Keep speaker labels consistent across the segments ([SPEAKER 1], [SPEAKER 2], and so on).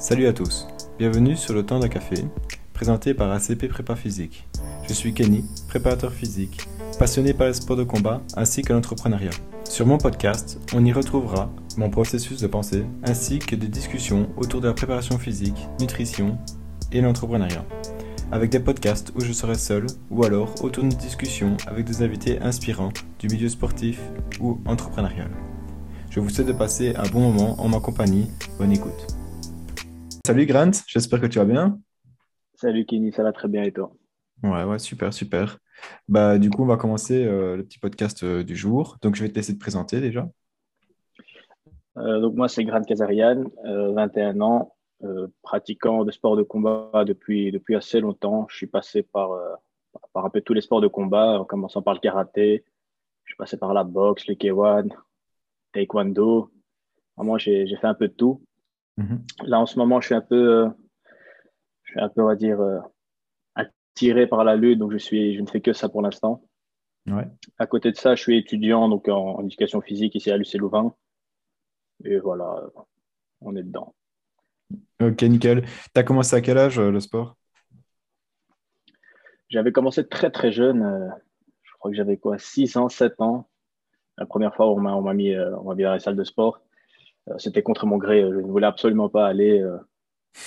[SPEAKER 1] Salut à tous, bienvenue sur le temps d'un café, présenté par ACP Prépa Physique. Je suis Kenny, préparateur physique, passionné par les sports de combat ainsi que l'entrepreneuriat. Sur mon podcast, on y retrouvera mon processus de pensée ainsi que des discussions autour de la préparation physique, nutrition et l'entrepreneuriat. Avec des podcasts où je serai seul ou alors autour d'une discussion avec des invités inspirants du milieu sportif ou entrepreneurial. Je vous souhaite de passer un bon moment en ma compagnie. Bonne écoute. Salut Grant, j'espère que tu vas bien.
[SPEAKER 2] Salut Kenny, ça va très bien et toi?
[SPEAKER 1] Ouais, ouais, super, super. Bah, du coup, on va commencer euh, le petit podcast euh, du jour. Donc, je vais te laisser te présenter déjà.
[SPEAKER 2] Euh, donc moi, c'est Grant Kazarian, 21 ans, pratiquant de sport de combat depuis, depuis assez longtemps. Je suis passé par, par un peu tous les sports de combat, en commençant par le karaté. Je suis passé par la boxe, le K1, taekwondo. Moi, j'ai fait un peu de tout. Mhm. Là, en ce moment, je suis un peu, je suis un peu, on va dire, attiré par la lutte, donc je, suis, je ne fais que ça pour l'instant.
[SPEAKER 1] Ouais.
[SPEAKER 2] À côté de ça, je suis étudiant donc en, éducation physique ici à l'UC Louvain. Et voilà, on est dedans.
[SPEAKER 1] Ok, nickel. Tu as commencé à quel âge euh, le sport?
[SPEAKER 2] J'avais commencé très très jeune. Euh, je crois que j'avais quoi 6 ans, 7 ans. La première fois où on m'a mis, euh, on mis dans les salles de sport. C'était contre mon gré. Je ne voulais absolument pas aller.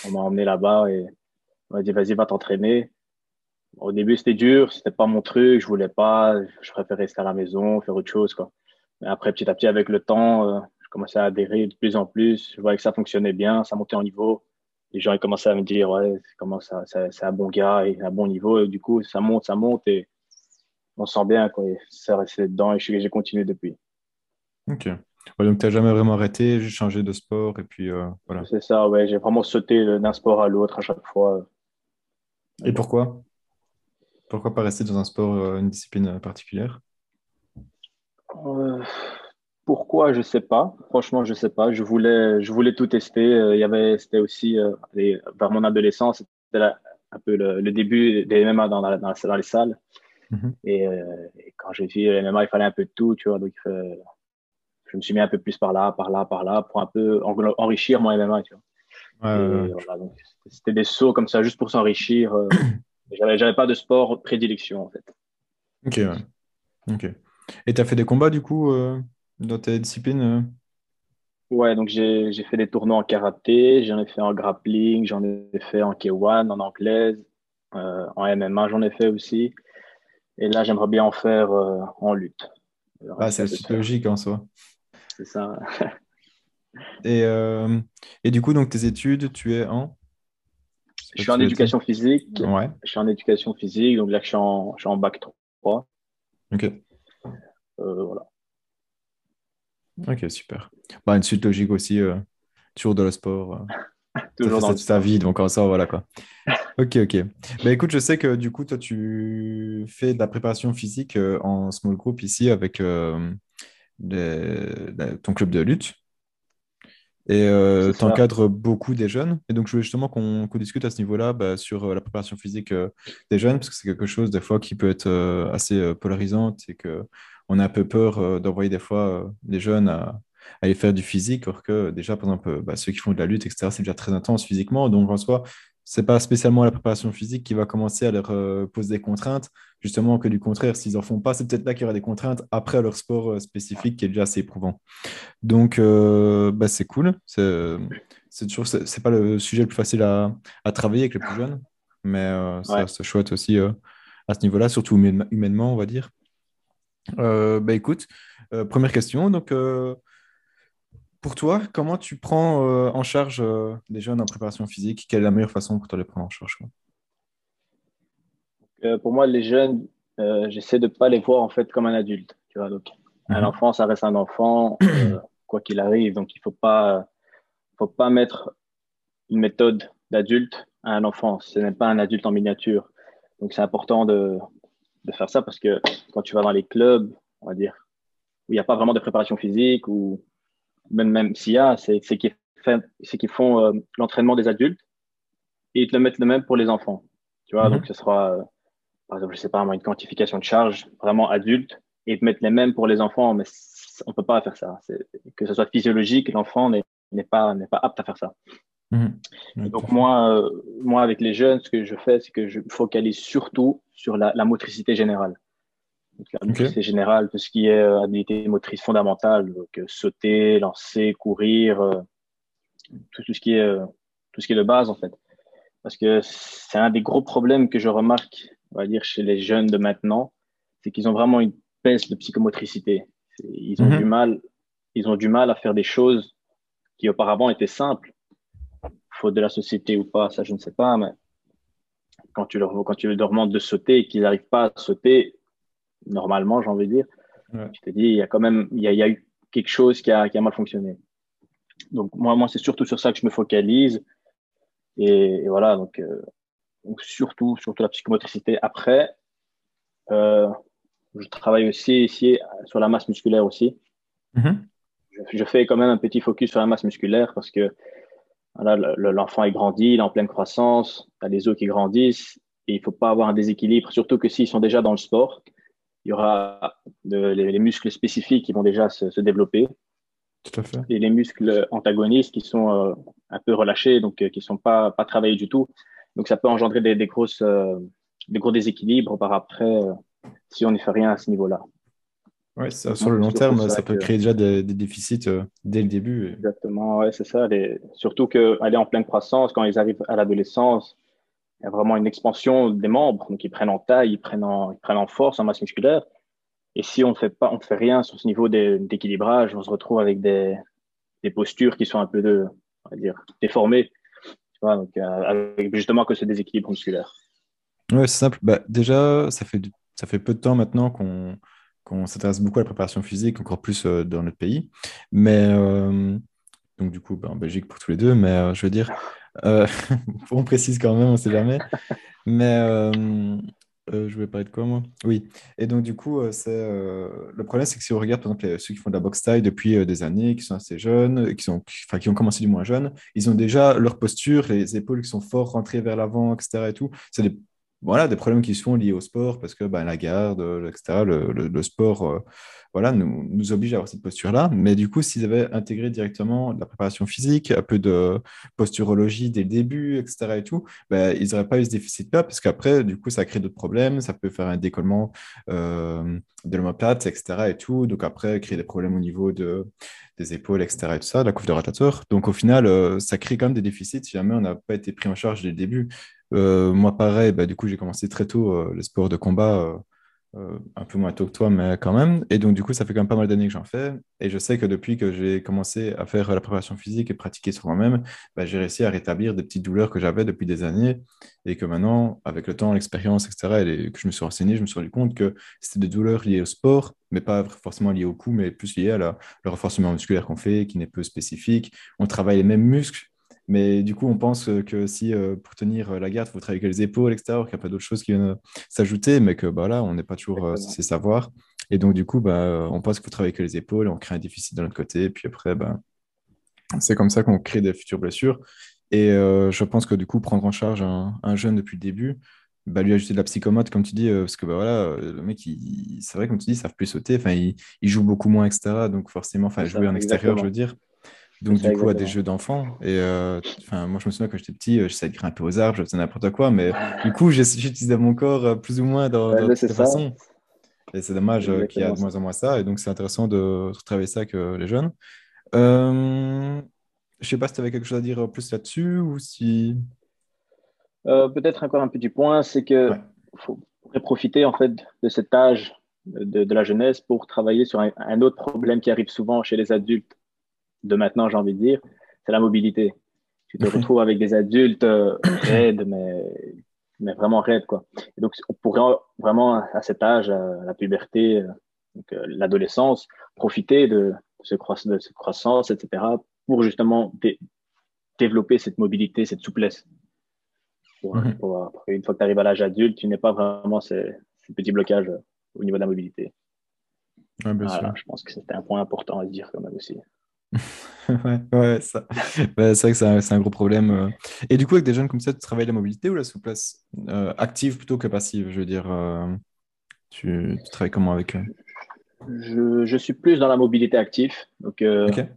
[SPEAKER 2] On m'a emmené là-bas et on m'a dit vas-y, va t'entraîner. Au début, c'était dur, c'était pas mon truc, je voulais pas, je préférais rester à la maison, faire autre chose, quoi. Mais après, petit à petit, avec le temps, je commençais à adhérer de plus en plus. Je voyais que ça fonctionnait bien, ça montait en niveau. Les gens, ils commençaient à me dire, ouais, comment ça, c'est un bon gars et un bon niveau. Et du coup, ça monte, ça monte et on sent bien, quoi. ça restait dedans et j'ai continué depuis.
[SPEAKER 1] Ok. Donc, tu n'as jamais vraiment arrêté, juste changé de sport et puis euh, voilà.
[SPEAKER 2] C'est ça, ouais. J'ai vraiment sauté d'un sport à l'autre à chaque fois.
[SPEAKER 1] Et pourquoi? Pourquoi pas rester dans un sport, euh, une discipline particulière?
[SPEAKER 2] Euh, pourquoi, je sais pas. Franchement, je sais pas. Je voulais, je voulais tout tester. Il y avait, c'était aussi vers mon adolescence, c'était un peu le, début des MMA dans, dans, les salles. Mhm. Euh, et, quand j'ai vu MMA, il fallait un peu de tout, tu vois. Donc, je me suis mis un peu plus par là, par là, par là, pour un peu enrichir mon MMA, tu vois. c'était des sauts comme ça, juste pour s'enrichir. j'avais, j'avais pas de sport prédilection, en fait.
[SPEAKER 1] Ok, Ok. Et tu as fait des combats, du coup dans tes disciplines euh?
[SPEAKER 2] Ouais, donc j'ai fait des tournois en karaté, j'en ai fait en grappling, j'en ai fait en K1, en anglaise, euh, en MMA, j'en ai fait aussi. Et là, j'aimerais bien en faire euh, en lutte.
[SPEAKER 1] Ah, c'est logique en soi.
[SPEAKER 2] C'est ça.
[SPEAKER 1] et, et du coup, donc tes études, tu es en?
[SPEAKER 2] Je suis en éducation physique.
[SPEAKER 1] Ouais.
[SPEAKER 2] Je suis en éducation physique, donc là, je suis en, je suis en bac 3.
[SPEAKER 1] Ok.
[SPEAKER 2] voilà.
[SPEAKER 1] Ok, super. Bah, une suite logique aussi, euh, toujours de le sport.
[SPEAKER 2] Euh, toujours
[SPEAKER 1] dans sa vie, donc en ça, voilà quoi. Ok, ok. Bah, écoute, je sais que du coup, toi, tu fais de la préparation physique euh, en small group ici avec ton club de lutte. Et tu encadres beaucoup des jeunes. Et donc, je voulais justement qu'on discute à ce niveau-là bah, sur la préparation physique des jeunes, parce que c'est quelque chose des fois qui peut être assez polarisant et que on a un peu peur euh, d'envoyer des fois des euh, jeunes à, aller faire du physique, alors que déjà, par exemple, bah, ceux qui font de la lutte, etc., c'est déjà très intense physiquement. Donc, en soi, c'est pas spécialement la préparation physique qui va commencer à leur euh, poser des contraintes. Justement, que du contraire, s'ils en font pas, c'est peut-être là qu'il y aura des contraintes après leur sport spécifique qui est déjà assez éprouvant. Donc, bah, c'est cool. C'est toujours, c'est pas le sujet le plus facile à, travailler avec les plus jeunes, mais c'est chouette aussi à ce niveau-là, surtout humainement, on va dire. Euh, bah écoute, euh, première question. Donc, euh, pour toi, comment tu prends en charge les jeunes en préparation physique? Quelle est la meilleure façon pour toi de les prendre en charge
[SPEAKER 2] Pour moi, les jeunes, j'essaie de ne pas les voir en fait comme un adulte. Tu vois, donc, un mhm. enfant, ça reste un enfant, quoi qu'il arrive. Donc, il ne faut pas, faut pas mettre une méthode d'adulte à un enfant. Ce n'est pas un adulte en miniature. Donc, c'est important de, de faire ça parce que quand tu vas dans les clubs, on va dire, où il n'y a pas vraiment de préparation physique ou même, même s'il y a, c'est qu'ils qu font euh, l'entraînement des adultes et ils te le mettent le même pour les enfants. Tu vois, mhm. donc ce sera, euh, par exemple, je sais pas, une quantification de charge vraiment adulte et ils te mettent les mêmes pour les enfants, mais on peut pas faire ça. Que ce soit physiologique, l'enfant n'est pas, pas apte à faire ça.
[SPEAKER 1] Mhm.
[SPEAKER 2] donc moi, moi, avec les jeunes, ce que je fais, c'est que je focalise surtout sur la, motricité générale. La motricité générale, tout ce qui est habilité motrice fondamentale, donc sauter, lancer, courir, tout, tout, ce qui est tout ce qui est de base en fait. Parce que c'est un des gros problèmes que je remarque, on va dire, chez les jeunes de maintenant, c'est qu'ils ont vraiment une baisse de psychomotricité. Ils ont mhm. du mal, ils ont du mal à faire des choses qui auparavant étaient simples, faute de la société ou pas, ça je ne sais pas, mais quand tu leur, quand tu leur demandes de sauter et qu'ils n'arrivent pas à sauter, normalement, j'ai envie de dire, je te dis, il y a quand même, il y a, il y a eu quelque chose qui a, qui a mal fonctionné. Donc moi, moi c'est surtout sur ça que je me focalise. Et, voilà, donc, euh, donc, surtout, surtout la psychomotricité. Après, euh, je travaille aussi ici sur la masse musculaire aussi. Mm-hmm. je, fais quand même un petit focus sur la masse musculaire parce que voilà, l'enfant est grandi, il est en pleine croissance, il a les os qui grandissent et il faut pas avoir un déséquilibre, surtout que s'ils sont déjà dans le sport, il y aura les, muscles spécifiques qui vont déjà se, se développer.
[SPEAKER 1] Tout à fait.
[SPEAKER 2] Et les muscles antagonistes qui sont euh, un peu relâchés, donc euh, qui ne sont pas, pas travaillés du tout. Donc ça peut engendrer des, des grosses, euh, des gros déséquilibres par après si on n'y fait rien à ce niveau-là.
[SPEAKER 1] Oui, sur le long terme, ça, peut créer déjà des, déficits dès le début.
[SPEAKER 2] Exactement, ouais, c'est ça. Les... Surtout qu'aller en pleine croissance, quand ils arrivent à l'adolescence, il y a vraiment une expansion des membres. Donc, ils prennent en taille, ils prennent en, ils prennent en force, en masse musculaire. Et si on ne fait pas, on fait rien sur ce niveau d'équilibrage, on se retrouve avec des, des, postures qui sont un peu de, on va dire, déformées. Tu vois, donc, euh, avec justement que ce déséquilibre musculaire.
[SPEAKER 1] Ouais, c'est simple. Bah, déjà, ça fait, ça fait peu de temps maintenant qu'on qu'on s'intéresse beaucoup à la préparation physique, encore plus euh, dans notre pays. Mais euh, donc du coup, bah, en Belgique pour tous les deux, mais je veux dire, on précise quand même, on ne sait jamais. Mais euh, je voulais parler de quoi, moi? Oui. Et donc, du coup, euh, c'est, euh, le problème, c'est que si on regarde, par exemple, ceux qui font de la boxe taille depuis des années, qui sont assez jeunes, qui ont commencé du moins jeunes, ils ont déjà leur posture, les épaules qui sont fort rentrées vers l'avant, etc. Et tout. C'est des, voilà, des problèmes qui sont liés au sport parce que ben, la garde, etc., le, le sport voilà, nous, oblige à avoir cette posture-là. Mais du coup, s'ils avaient intégré directement la préparation physique, un peu de posturologie dès le début, etc. et tout, ben, ils n'auraient pas eu ce déficit-là parce qu'après, du coup, ça crée d'autres problèmes. Ça peut faire un décollement euh, de l'omoplate, etc. et tout. Donc après, créer des problèmes au niveau de, des épaules, etc. et tout ça, la couve de rotateur. Donc au final, euh, ça crée quand même des déficits si jamais on n'a pas été pris en charge dès le début. Euh, moi, pareil, bah, du coup, j'ai commencé très tôt le sport de combat euh, un peu moins tôt que toi, mais quand même. Et donc, du coup, ça fait quand même pas mal d'années que j'en fais. Et je sais que depuis que j'ai commencé à faire la préparation physique et pratiquer sur moi-même, bah, j'ai réussi à rétablir des petites douleurs que j'avais depuis des années. Et que maintenant, avec le temps, l'expérience, etc., et que je me suis renseigné, je me suis rendu compte que c'était des douleurs liées au sport, mais pas forcément liées au cou, mais plus liées à le renforcement musculaire qu'on fait, qui n'est peu spécifique. On travaille les mêmes muscles mais du coup, on pense que si euh, pour tenir euh, la garde, il faut travailler avec les épaules, etc., qu'il n'y a pas d'autres choses qui viennent euh, s'ajouter, mais que bah, là, on n'est pas toujours ces savoirs. Et donc, du coup, bah, on pense qu'il faut travailler avec les épaules, on crée un déficit de l'autre côté, et puis après, bah, c'est comme ça qu'on crée des futures blessures. Et je pense que du coup, prendre en charge un, jeune depuis le début, bah, lui ajouter de la psychomote, comme tu dis, parce que bah, voilà, le mec, c'est vrai, comme tu dis, ils ne savent plus sauter, il, il, joue beaucoup moins, etc. Donc forcément, enfin, jouer en extérieur, je veux dire. Donc, du coup, à des jeux d'enfants. Et euh, moi, je me souviens quand j'étais petit, euh, j'essayais de grimper aux arbres, je faisais n'importe quoi. Mais du coup, j'utilisais mon corps euh, plus ou moins dans, dans cette façon. Et c'est dommage qu'il y ait de moins en moins ça. Et donc, c'est intéressant de travailler ça avec les jeunes. Euh, je sais pas si tu avais quelque chose à dire plus là-dessus ou si.
[SPEAKER 2] Peut-être encore un petit point, c'est que faut profiter en fait de cet âge de, de la jeunesse pour travailler sur un, autre problème qui arrive souvent chez les adultes de maintenant, j'ai envie de dire, c'est la mobilité. Tu te retrouves avec des adultes euh, raides, mais, mais vraiment raides, quoi. Et donc, on pourrait vraiment, à cet âge, à la puberté, euh, euh, l'adolescence, profiter de ce, de ce croissance, etc., pour justement développer cette mobilité, cette souplesse. Mhm. une fois que tu arrives à l'âge adulte, tu n'es pas vraiment ces, petits blocages au niveau de la mobilité. je pense que c'était un point important à dire quand même aussi.
[SPEAKER 1] ouais, ouais ça. Bah, c'est vrai que c'est un, gros problème. Euh. Et du coup, avec des jeunes comme ça, tu travailles la mobilité ou la souplesse euh, Active plutôt que passive, je veux dire. Euh, tu, travailles comment avec eux
[SPEAKER 2] je, je, suis plus dans la mobilité active. Donc, essayer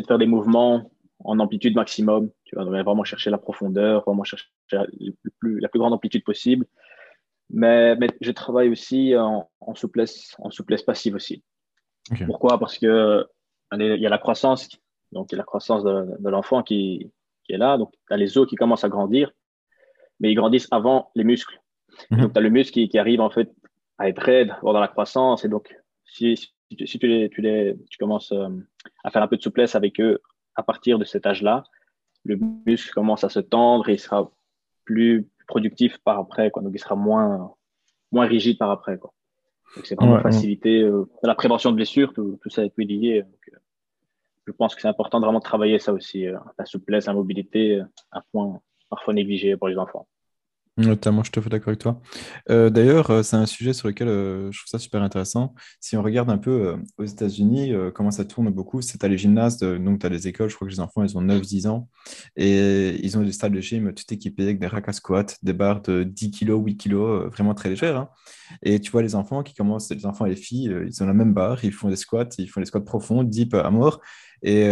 [SPEAKER 2] de faire des mouvements en amplitude maximum. Tu vas vraiment chercher la profondeur, vraiment chercher la plus grande amplitude possible. Mais, mais je travaille aussi en, souplesse, en souplesse passive aussi. Pourquoi? Parce que il y a la croissance, donc il y a la croissance de, l'enfant qui, qui, est là. Donc, tu as les os qui commencent à grandir, mais ils grandissent avant les muscles. Mhm. Donc, tu as le muscle qui, qui, arrive en fait à être raide dans la croissance. Et donc, si, si, tu, si tu, les, tu, les, tu commences euh, à faire un peu de souplesse avec eux à partir de cet âge-là, le muscle commence à se tendre et il sera plus productif par après. Quoi. Donc, il sera moins, moins rigide par après. Quoi. Donc, c'est vraiment faciliter euh, la prévention de blessures, tout, tout ça est lié. Donc, euh, je pense que c'est important de vraiment travailler ça aussi, la souplesse, la mobilité, un point parfois négligé pour les enfants.
[SPEAKER 1] Notamment, je te fais d'accord avec toi. Euh, d'ailleurs, euh, c'est un sujet sur lequel euh, je trouve ça super intéressant. Si on regarde un peu aux États-Unis, comment ça tourne beaucoup, c'est à les gymnases, donc tu as les écoles, je crois que les enfants, ils ont 9-10 ans, et ils ont des salles de gym tout équipées avec des racks à squat, des barres de 10 kg, 8 kg, vraiment très légères. Hein. Et tu vois les enfants qui commencent, les enfants et les filles, ils ont la même barre, ils font des squats, ils font des squats profonds, deep à mort. Et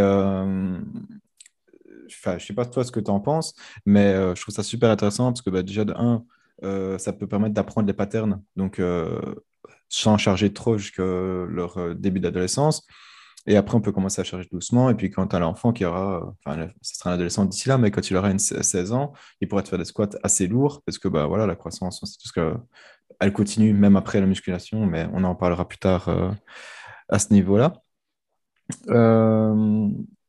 [SPEAKER 1] enfin, je sais pas toi ce que tu en penses, mais euh, je trouve ça super intéressant parce que bah, déjà, de un, euh, ça peut permettre d'apprendre les patterns, donc euh, sans charger trop jusqu'à leur début d'adolescence. Et après, on peut commencer à charger doucement. Et puis, quand tu as l'enfant qui aura, enfin, ce sera un adolescent d'ici là, mais quand il aura une 16 ans, il pourra te faire des squats assez lourds parce que bah, voilà, la croissance, c'est tout ce que, elle continue même après la musculation, mais on en parlera plus tard à ce niveau-là.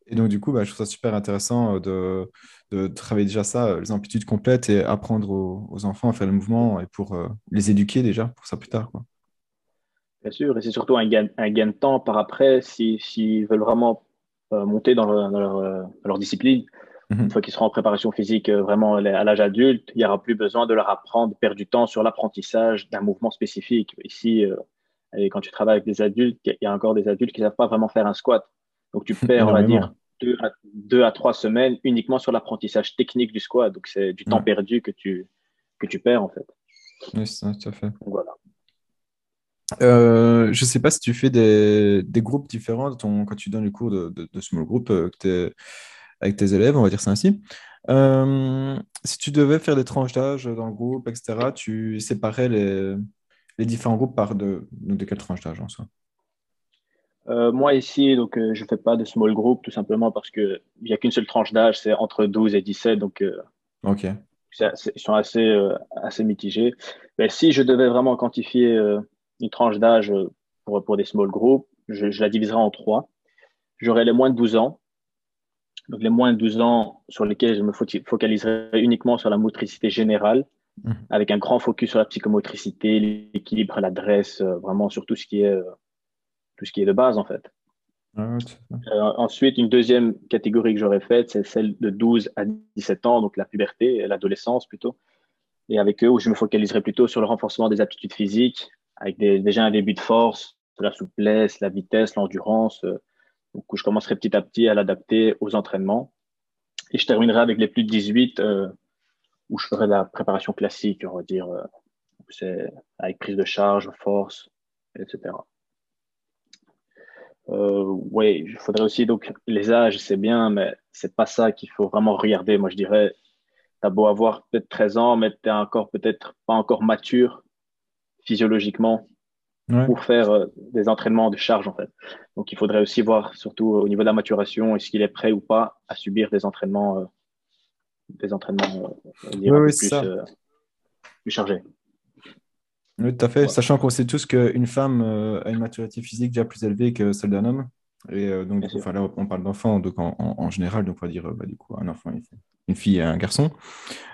[SPEAKER 1] Et donc, du coup, bah, je trouve ça super intéressant euh, de, travailler déjà ça, euh, les amplitudes complètes et apprendre aux, enfants à faire le mouvement et pour euh, les éduquer déjà pour ça plus tard. Quoi.
[SPEAKER 2] Bien sûr, et c'est surtout un gain, un gain de temps par après s'ils veulent vraiment monter dans, leur, discipline. Mhm. Une fois qu'ils seront en préparation physique vraiment à l'âge adulte, il n'y aura plus besoin de leur apprendre, de perdre du temps sur l'apprentissage d'un mouvement spécifique. Ici, quand tu travailles avec des adultes, il y a encore des adultes qui ne savent pas vraiment faire un squat. Donc tu perds, on va dire, deux à, trois semaines uniquement sur l'apprentissage technique du squat. Donc, c'est du temps perdu que tu, que tu perds, en fait.
[SPEAKER 1] Oui, ça, tout à fait. voilà. Euh, je ne sais pas si tu fais des, des groupes différents ton, quand tu donnes le cours de, de, small group euh, avec tes élèves, on va dire ça ainsi. Euh, si tu devais faire des tranches d'âge dans le groupe, etc., tu séparais les, les différents groupes par de, de quelle tranche d'âge en soi?
[SPEAKER 2] Euh, moi ici, donc euh, je fais pas de small group tout simplement parce que il y a qu'une seule tranche d'âge, c'est entre 12 et 17, donc euh,
[SPEAKER 1] ok.
[SPEAKER 2] ils sont assez euh, assez mitigés. Mais si je devais vraiment quantifier une tranche d'âge pour pour des small groups, je, je la diviserais en trois. J'aurais les moins de 12 ans, donc les moins de 12 ans sur lesquels je me focaliserais uniquement sur la motricité générale, mmh. avec un grand focus sur la psychomotricité, l'équilibre, l'adresse, vraiment sur tout ce qui est tout ce qui est de base en fait. Ah euh, ensuite, une deuxième catégorie que j'aurais faite, c'est celle de 12 à 17 ans, donc la puberté, l'adolescence plutôt. Et avec eux, où je me focaliserai plutôt sur le renforcement des aptitudes physiques, avec déjà un début de force, de la souplesse, la vitesse, l'endurance, euh, donc où je commencerai petit à petit à l'adapter aux entraînements. Et je terminerai avec les plus de 18, euh, où je ferai la préparation classique, on va dire, c'est avec prise de charge, force, etc. Euh, oui, il faudrait aussi donc les âges, c'est bien, mais c'est pas ça qu'il faut vraiment regarder. Moi, je dirais, tu as beau avoir peut-être 13 ans, mais tu encore peut-être pas encore mature physiologiquement pour faire euh, des entraînements de charge en fait. Donc, il faudrait aussi voir surtout au niveau de la maturation, est-ce qu'il est prêt ou pas à subir des entraînements, euh, des entraînements plus, plus chargés.
[SPEAKER 1] Oui, tout à fait. Sachant qu'on sait tous qu'une femme euh, a une maturité physique déjà plus élevée que celle d'un homme. Et euh, donc, là, on parle d'enfants, donc en, général, donc on va dire bah, du coup, un enfant, une fille et un garçon.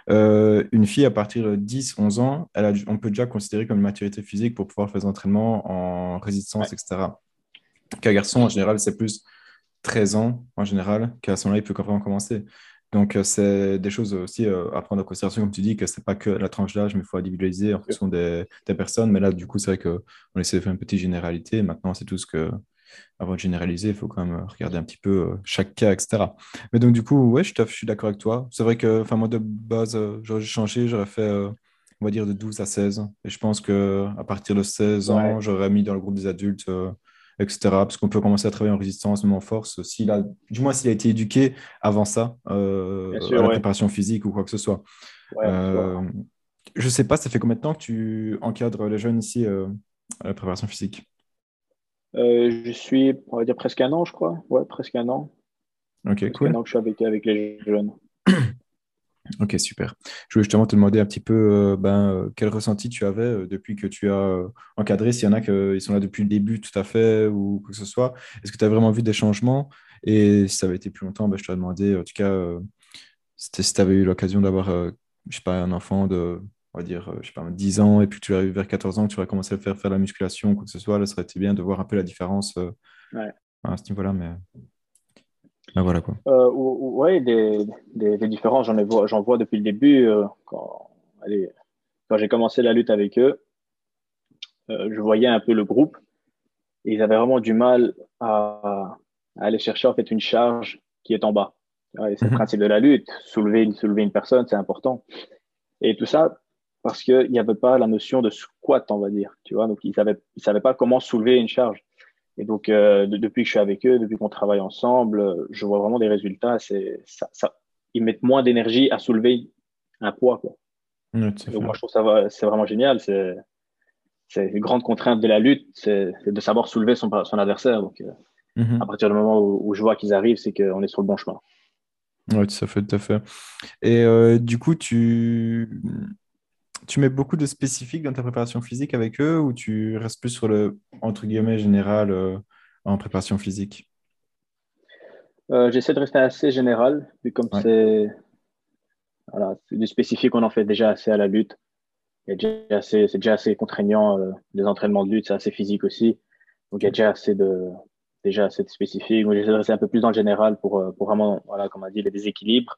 [SPEAKER 1] Euh, une fille, à partir de 10, 11 ans, elle a, on peut déjà considérer comme une maturité physique pour pouvoir faire des entraînements en résistance, etc. Qu'un garçon, en général, c'est plus 13 ans, en général, qu'à ce moment-là, il peut vraiment commencer. Donc, euh, c'est des choses aussi euh, à prendre en considération, comme tu dis, que ce n'est pas que la tranche d'âge, mais il faut individualiser en fonction des, personnes. Mais là, du coup, c'est vrai qu'on essaie de faire une petite généralité. Maintenant, c'est tout ce que, avant de généraliser, il faut quand même regarder un petit peu euh, chaque cas, etc. Mais donc, du coup, ouais, je, suis d'accord avec toi. C'est vrai que, enfin, moi, de base, j'aurais changé, j'aurais fait, on va dire, de 12 à 16. Et je pense qu'à partir de 16 ans, j'aurais mis dans le groupe des adultes etc. Parce qu'on peut commencer à travailler en résistance, même en force, s'il a, du moins s'il a été éduqué avant ça, euh, à la préparation physique ou quoi que ce soit. Euh, je sais pas, ça fait combien de temps que tu encadres les jeunes ici à la préparation physique?
[SPEAKER 2] Je suis, on va dire, presque un an, je crois. Ouais, presque un an.
[SPEAKER 1] Ok, cool. Un
[SPEAKER 2] an que je suis avec, avec les jeunes.
[SPEAKER 1] Ok, super. Je voulais justement te demander un petit peu euh, ben, euh, quel ressenti tu avais euh, depuis que tu as encadré, s'il y en a qui sont là depuis le début tout à fait ou quoi que ce soit. Est-ce que tu as vraiment vu des changements? Et si ça avait été plus longtemps, ben, je te demandé, en tout cas, si tu avais eu l'occasion d'avoir, je sais pas, un enfant de, on va dire, je sais pas, 10 ans et puis tu arrives vers 14 ans, que tu aurais commencé à faire, faire la musculation ou quoi que ce soit, là, ça aurait été bien de voir un peu la différence à ce niveau-là. Mais... Ah, voilà quoi.
[SPEAKER 2] Euh, oui, des, des, différences, j'en vois, vois depuis le début. Euh, quand, quand j'ai commencé la lutte avec eux, euh, je voyais un peu le groupe et ils avaient vraiment du mal à, aller chercher en fait une charge qui est en bas. c'est le mhm. principe de la lutte. Soulever, soulever une personne, c'est important. Et tout ça parce qu'il n'y avait pas la notion de squat, on va dire. Tu vois, donc ils ne ils savaient pas comment soulever une charge. Et donc, euh, depuis que je suis avec eux, depuis qu'on travaille ensemble, euh, je vois vraiment des résultats. C'est, ça, ça, ils mettent moins d'énergie à soulever un poids. Quoi. donc, moi, je trouve ça c'est vraiment génial. C'est, c'est une grande contrainte de la lutte, c'est, de savoir soulever son, son adversaire. Donc, euh, mm-hmm. à partir du moment où, je vois qu'ils arrivent, c'est qu'on est sur le bon chemin.
[SPEAKER 1] Oui, tout à fait, tout à fait. Et du coup, tu tu mets beaucoup de spécifiques dans ta préparation physique avec eux ou tu restes plus sur le, entre guillemets, général euh, en préparation physique?
[SPEAKER 2] Euh, J'essaie de rester assez général, vu comme c'est voilà, du spécifique, on en fait déjà assez à la lutte. C'est déjà assez contraignant, euh, les entraînements de lutte, c'est assez physique aussi. Donc il y a déjà assez de, déjà assez de spécifique. J'essaie de rester un peu plus dans le général pour, pour vraiment, voilà, comme on a dit, les déséquilibres,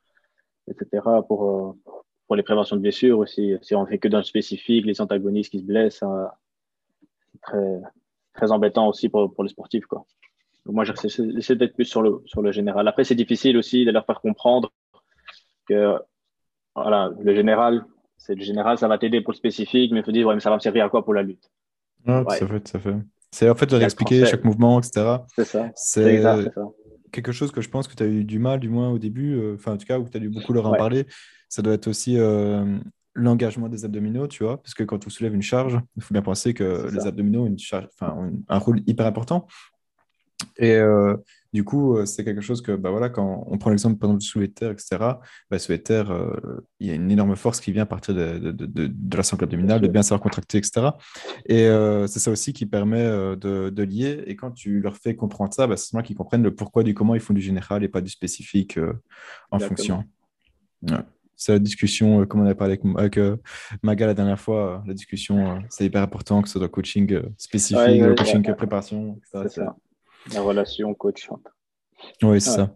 [SPEAKER 2] etc., pour, pour les préventions de blessures aussi. Si on fait que dans le spécifique, les antagonistes qui se blessent, c'est très, très embêtant aussi pour, pour les sportifs. Quoi. Donc moi, j'essaie d'être plus sur le, sur le général. Après, c'est difficile aussi de leur faire comprendre que voilà, le général, c'est le général, ça va t'aider pour le spécifique, mais il faut dire, ouais, mais ça va me servir à quoi pour la lutte?
[SPEAKER 1] Ça fait, ça fait. C'est en fait de expliquer chaque mouvement, etc.
[SPEAKER 2] C'est ça.
[SPEAKER 1] C'est quelque chose que je pense que tu as eu du mal, du moins au début, euh, enfin en tout cas, où tu as dû beaucoup leur en parler ça doit être aussi euh, l'engagement des abdominaux, tu vois, parce que quand on soulève une charge, il faut bien penser que les abdominaux ont, une charge, ont un rôle hyper important. Et euh, du coup, euh, c'est quelque chose que, bah voilà, quand on prend l'exemple par exemple du soulevé de terre, etc., bah, soulevé de terre, il y a une énorme force qui vient à partir de, de, de, de la sangle abdominale, de bien savoir contracter, etc. Et c'est ça aussi qui permet de, lier. Et quand tu leur fais comprendre ça, bah, c'est moi qu'ils comprennent le pourquoi du comment ils font du général et pas du spécifique en fonction. Ouais c'est la discussion, euh, comme on a parlé avec, euh, Maga la dernière fois, euh, la discussion, c'est hyper important que ce soit coaching spécifique, coaching préparation,
[SPEAKER 2] C'est ça. La relation coach.
[SPEAKER 1] Oui, c'est ça.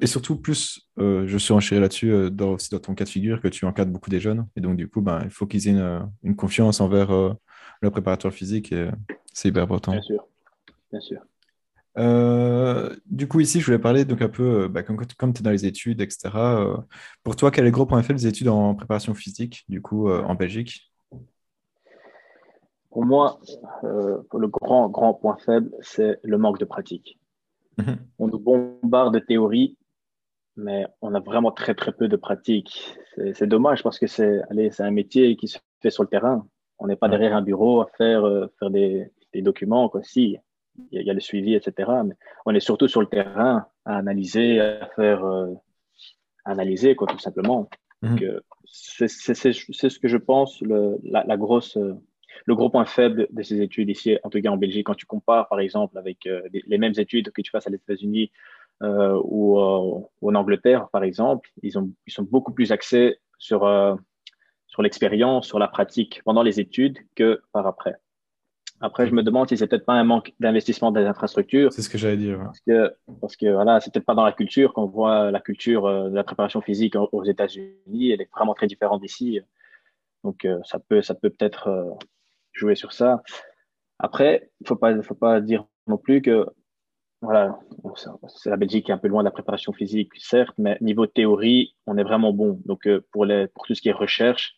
[SPEAKER 1] et surtout, plus je suis enchéré là-dessus, dans, aussi dans ton cas de figure, que tu encadres beaucoup des jeunes. Et donc, du coup, ben, il faut qu'ils aient une, une, confiance envers le préparateur physique. Et c'est hyper important.
[SPEAKER 2] Bien sûr. Bien sûr.
[SPEAKER 1] Euh, du coup, ici, je voulais parler donc un peu, euh, bah, comme, comme tu es dans les études, etc. Euh, pour toi, quel est le gros point faible des études en préparation physique, du coup, en Belgique?
[SPEAKER 2] Pour moi, le grand, grand point faible, c'est le manque de pratique. Mhm. On nous bombarde de théorie, mais on a vraiment très, très peu de pratique. C'est dommage parce que c'est un métier qui se fait sur le terrain. On n'est pas derrière un bureau à faire, faire des, des documents. Quoi. Si, il y, a le suivi, etc. Mais on est surtout sur le terrain à analyser, à faire euh, analyser, quoi, tout simplement. Euh, c'est ce que je pense, le, la, grosse, euh, le gros point faible de ces études ici, en tout cas en Belgique, quand tu compares, par exemple, avec les, mêmes études que tu fasses à les États-Unis ou, en Angleterre, par exemple, ils, ont, ils sont beaucoup plus axés sur, sur l'expérience, sur la pratique pendant les études que par après. Après, je me demande si c'est peut-être pas un manque d'investissement des infrastructures.
[SPEAKER 1] C'est ce que j'allais dire.
[SPEAKER 2] Parce que, parce que voilà, c'est peut-être pas dans la culture qu'on voit la culture euh, de la préparation physique aux États-Unis. Elle est vraiment très différente d'ici. Donc, euh, ça peut, ça peut peut-être euh, jouer sur ça. Après, il faut pas, faut pas dire non plus que voilà, c'est la Belgique qui est un peu loin de la préparation physique, certes, mais niveau théorie, on est vraiment bon. Donc, pour les, pour tout ce qui est recherche,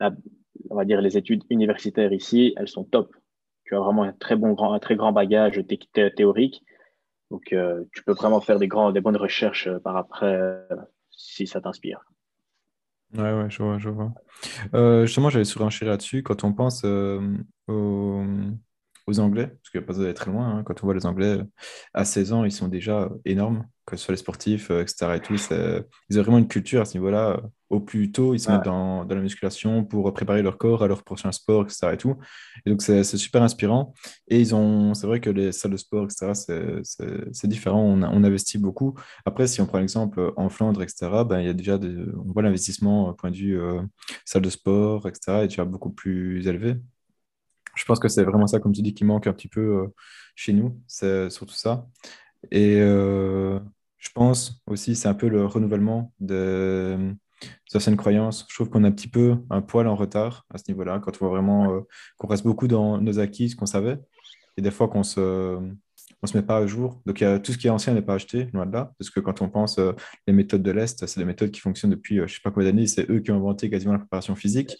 [SPEAKER 2] on va dire les études universitaires ici, elles sont top tu as vraiment un très bon grand, un très grand bagage théorique. Donc, euh, tu peux vraiment faire des, grands, des bonnes recherches euh, par après si ça t'inspire.
[SPEAKER 1] Ouais, ouais, je vois, je vois. justement, j'avais surenchéri là-dessus. Quand on pense aux, aux Anglais, parce qu'il n'y a pas besoin d'aller très loin. Hein. Quand on voit les Anglais à 16 ans, ils sont déjà énormes, que ce soit les sportifs, euh, etc. Et tout, ils ont vraiment une culture à ce niveau-là. Au plus tôt, ils se mettent dans, dans, la musculation pour préparer leur corps à leur prochain sport, etc. Et, tout. et donc, c'est super inspirant. Et ils ont, c'est vrai que les salles de sport, etc., c'est différent. On, on, investit beaucoup. Après, si on prend l'exemple en Flandre, etc., ben, il y a déjà des, on voit l'investissement point de vue euh, salle de sport, etc., est déjà beaucoup plus élevé. Je pense que c'est vraiment ça, comme tu dis, qui manque un petit peu euh, chez nous. C'est surtout ça. Et euh, je pense aussi, c'est un peu le renouvellement de certaines croyances. Je trouve qu'on a un petit peu un poil en retard à ce niveau-là, quand on voit vraiment euh, qu'on reste beaucoup dans nos acquis, ce qu'on savait, et des fois qu'on se, on se met pas à jour. Donc, y a, tout ce qui est ancien n'est pas acheté, loin de là, parce que quand on pense les méthodes de l'Est, c'est des méthodes qui fonctionnent depuis je ne sais pas combien d'années, c'est eux qui ont inventé quasiment la préparation physique.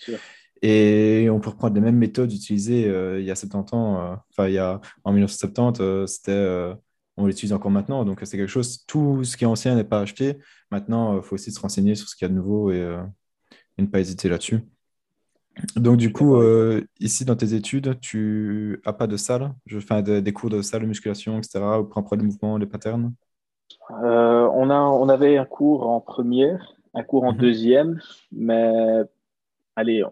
[SPEAKER 1] Et on peut reprendre les mêmes méthodes utilisées euh, il y a 70 ans, euh, enfin, il y a, en 1970, euh, c'était, on l'utilise encore maintenant. Donc, c'est quelque chose, tout ce qui est ancien n'est pas acheté. Maintenant, il faut aussi se renseigner sur ce qu'il y a de nouveau et, ne pas hésiter là-dessus. Donc, du coup, ici, dans tes études, tu n'as pas de salle Je fais des, cours de salle de musculation, etc., ou prends les mouvements, les patterns?
[SPEAKER 2] On, a, on avait un cours en première, un cours en mhm. deuxième, mais allez,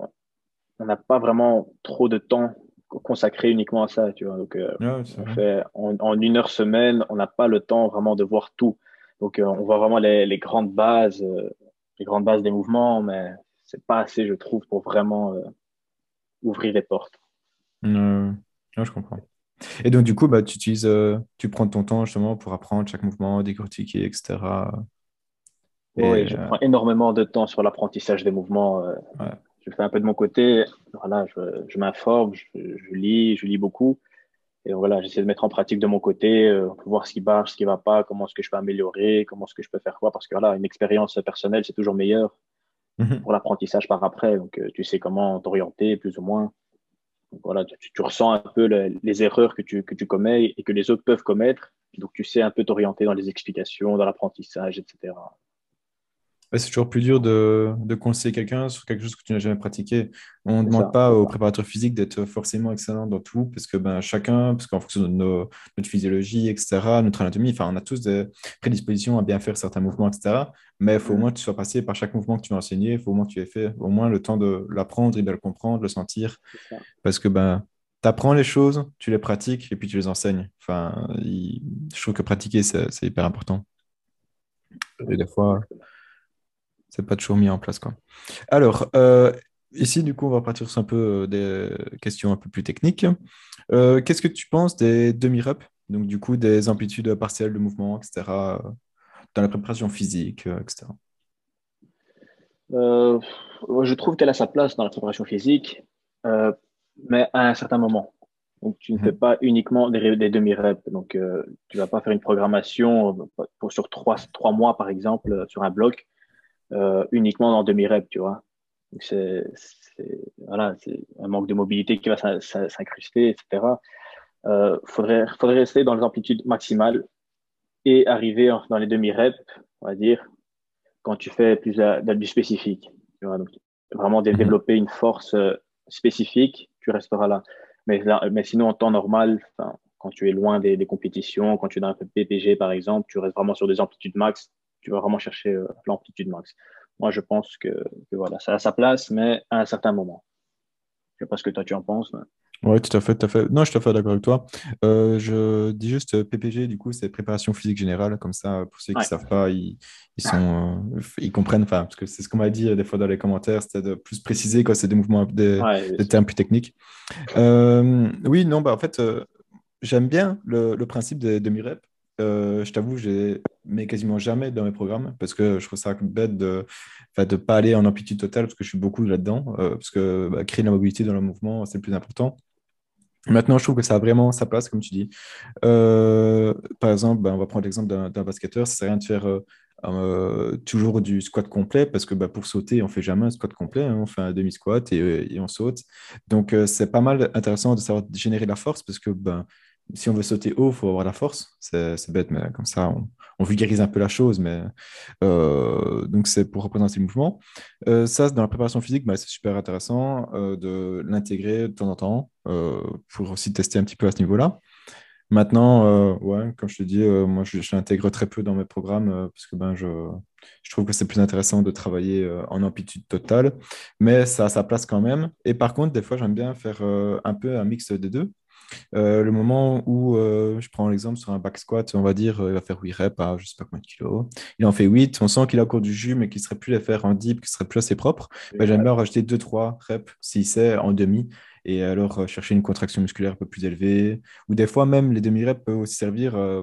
[SPEAKER 2] on n'a pas vraiment trop de temps consacré uniquement à ça, tu vois. Donc, euh, on fait en, une heure semaine, on n'a pas le temps vraiment de voir tout. Donc, euh, on voit vraiment les, grandes bases, euh, les grandes bases des mouvements, mais c'est pas assez, je trouve, pour vraiment ouvrir les portes.
[SPEAKER 1] je comprends. Et donc, du coup, bah, tu utilises, tu prends ton temps justement pour apprendre chaque mouvement, décortiquer, etc.
[SPEAKER 2] oui, je prends énormément de temps sur l'apprentissage des mouvements je fais un peu de mon côté. Voilà, je, je m'informe, je, je, lis, je lis beaucoup. Et voilà, j'essaie de mettre en pratique de mon côté, euh, voir ce qui marche, ce qui va pas, comment est-ce que je peux améliorer, comment est-ce que je peux faire quoi. Parce que voilà, une expérience personnelle, c'est toujours meilleur mhm. pour l'apprentissage par après. Donc, euh, tu sais comment t'orienter, plus ou moins. Donc, voilà, tu, tu, ressens un peu les erreurs que tu, que tu commets et que les autres peuvent commettre. Donc, tu sais un peu t'orienter dans les explications, dans l'apprentissage, etc
[SPEAKER 1] c'est toujours plus dur de, conseiller quelqu'un sur quelque chose que tu n'as jamais pratiqué. On ne demande pas aux préparateurs physiques d'être forcément excellents dans tout, parce que ben, chacun, parce qu'en fonction de notre physiologie, etc., notre anatomie, enfin, on a tous des prédispositions à bien faire certains mouvements, etc. Mais il faut au moins que tu sois passé par chaque mouvement que tu vas enseigner, il faut au moins que tu aies fait au moins le temps de l'apprendre et de le comprendre, de le sentir. Parce que ben, tu apprends les choses, tu les pratiques et puis tu les enseignes. Enfin, je trouve que pratiquer, c'est hyper important. Et des fois, c'est pas toujours mis en place. Quoi. Alors, euh, ici, du coup, on va partir sur un peu euh, des questions un peu plus techniques. Euh, qu'est-ce que tu penses des demi-reps, donc du coup des amplitudes partielles de mouvement, etc., dans la préparation physique, etc.
[SPEAKER 2] je trouve qu'elle a sa place dans la préparation physique, mais à un certain moment. Donc, tu ne mhm. fais pas uniquement des, des demi-reps. Donc, tu vas pas faire une programmation pour, sur trois, trois mois, par exemple, sur un bloc euh, uniquement dans demi-rep, tu vois. C'est voilà, un manque de mobilité qui va s'incruster, etc. Euh, faudrait, faudrait rester dans les amplitudes maximales et arriver dans les demi-reps, on va dire, quand tu fais plus du spécifique. Tu vois, donc, vraiment développer une force euh, spécifique, tu resteras là. Mais, mais sinon, en temps normal, quand tu es loin des, des, compétitions, quand tu es dans un PPG par exemple, tu restes vraiment sur des amplitudes max, tu vas vraiment chercher euh, l'amplitude max. Moi, je pense que, voilà, ça a sa place, mais à un certain moment. Je ne sais pas ce que toi tu en penses.
[SPEAKER 1] Oui, tout à fait, tout à fait. Non, je suis tout à fait d'accord avec toi. Euh, je dis juste PPG, du coup, c'est préparation physique générale. Comme ça, pour ceux qui ne savent pas, ils, sont, euh, ils comprennent. Enfin, parce que c'est ce qu'on m'a dit des fois dans les commentaires, c'était de plus préciser quand c'est des mouvements, des, des termes plus techniques. oui, non, bah, en fait, j'aime bien le, le, principe des demi-reps euh, je t'avoue, je mets quasiment jamais dans mes programmes parce que je trouve ça bête de ne pas aller en amplitude totale parce que je suis beaucoup là-dedans. Euh, parce que bah, créer de la mobilité dans le mouvement, c'est le plus important. Maintenant, je trouve que ça a vraiment sa place, comme tu dis. Euh, par exemple, bah, on va prendre l'exemple d'un basketteur. Ça ne sert à rien de faire euh, toujours du squat complet parce que bah, pour sauter, on fait jamais un squat complet, hein. on fait un demi-squat et, on saute. Donc, c'est pas mal intéressant de savoir générer la force parce que ben, si on veut sauter haut, il faut avoir la force. C'est bête, mais comme ça, on, on, vulgarise un peu la chose. Mais, donc, c'est pour représenter le mouvement. ça, dans la préparation physique, bah, c'est super intéressant de l'intégrer de temps en temps pour aussi tester un petit peu à ce niveau-là. Maintenant, euh, ouais, comme je te dis, euh, moi, je, l'intègre très peu dans mes programmes euh, parce que ben, je, je trouve que c'est plus intéressant de travailler en amplitude totale, mais ça a sa place quand même. Et par contre, des fois, j'aime bien faire un peu un mix des deux. Le moment où je prends l'exemple sur un back squat, on va dire, il va faire 8 reps à je sais pas combien de kilos. Il en fait 8, on sent qu'il a encore du jus, mais qu'il serait plus les faire en deep, qu'il serait plus assez propre. Ben, j'aime bien rajouter 2-3 reps, si c'est en demi, et alors euh, chercher une contraction musculaire un peu plus élevée. Ou des fois, même les demi-reps peuvent aussi servir euh,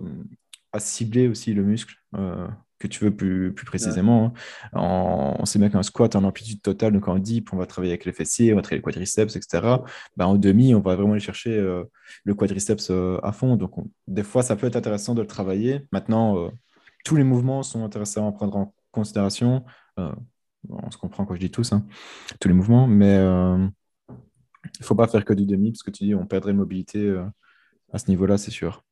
[SPEAKER 1] à cibler aussi le muscle euh, que tu veux plus, plus précisément. Hein. on sait bien qu'un squat en amplitude totale, donc en deep, on va travailler avec les fessiers, on va travailler les quadriceps, etc. Ben, en demi, on va vraiment aller chercher le quadriceps à fond. Donc, des fois, ça peut être intéressant de le travailler. Maintenant, tous les mouvements sont intéressants à prendre en considération. on se comprend quand je dis tous, hein, tous les mouvements, mais il ne faut pas faire que du demi, parce que tu dis on perdrait mobilité euh, à ce niveau-là, c'est sûr.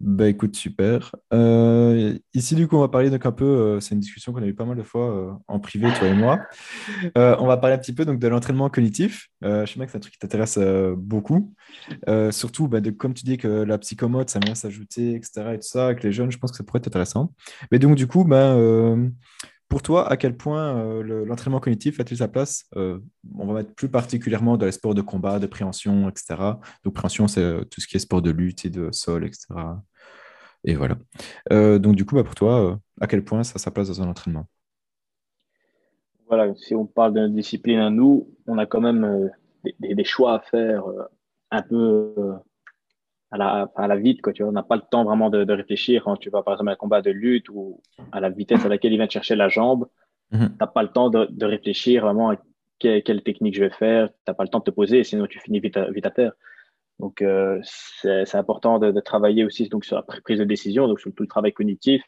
[SPEAKER 1] Bah écoute, super. Euh, ici, du coup, on va parler donc un peu, euh, c'est une discussion qu'on a eu pas mal de fois en privé, toi et moi. on va parler un petit peu donc, de l'entraînement cognitif. je sais bien que c'est un truc qui t'intéresse beaucoup. surtout, bah, de, comme tu dis que la psychomote, ça vient s'ajouter, etc. et tout ça, avec les jeunes, je pense que ça pourrait être intéressant. Mais donc, du coup, bah, pour toi, à quel point euh, l'entraînement cognitif a-t-il sa place euh, On va mettre plus particulièrement dans les sports de combat, de préhension, etc. Donc, préhension, c'est euh, tout ce qui est sport de lutte et de sol, etc. Et voilà. donc, du coup, bah, pour toi, à quel point ça a sa place dans un entraînement?
[SPEAKER 2] Voilà, si on parle d'une discipline à nous, on a quand même des, choix à faire un peu à la, à la vite, quoi, tu vois. On n'a pas le temps vraiment de, de, réfléchir quand tu vas, par exemple, à un combat de lutte ou à la vitesse à laquelle il vient chercher la jambe. Mhm. Tu n'as pas le temps de, de réfléchir vraiment à quelle, technique je vais faire. Tu n'as pas le temps de te poser, sinon tu finis vite à, vite à terre. Donc, euh, c'est important de, de, travailler aussi donc, sur la prise de décision, donc sur tout le travail cognitif.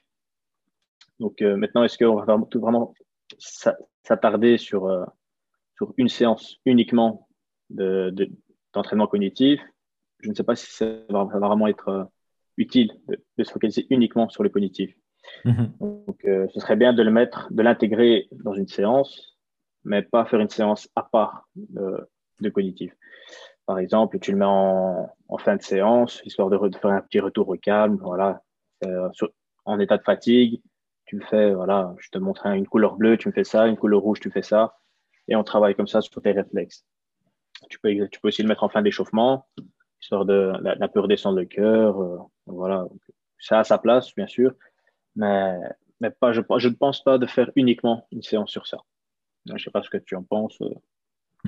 [SPEAKER 2] Donc, euh, maintenant, est-ce qu'on va vraiment s'attarder sur, euh, sur une séance uniquement d'entraînement de, cognitif? Je ne sais pas si ça va, vraiment être euh, utile de, se focaliser uniquement sur le cognitif. Mhm. Donc, euh, ce serait bien de le mettre, de l'intégrer dans une séance, mais pas faire une séance à part de, cognitif. Par exemple, tu le mets en, fin de séance, histoire de, faire un petit retour au calme, voilà, euh, en état de fatigue. Tu me fais, voilà, je te montre une couleur bleue, tu me fais ça, une couleur rouge, tu fais ça, et on travaille comme ça sur tes réflexes. Tu peux, tu peux aussi le mettre en fin d'échauffement, histoire de la, peu redescendre le cœur. Euh, voilà, ça a sa place, bien sûr, mais, mais pas, je, je ne pense pas de faire uniquement une séance sur ça. Je ne sais pas ce que tu en penses. Euh.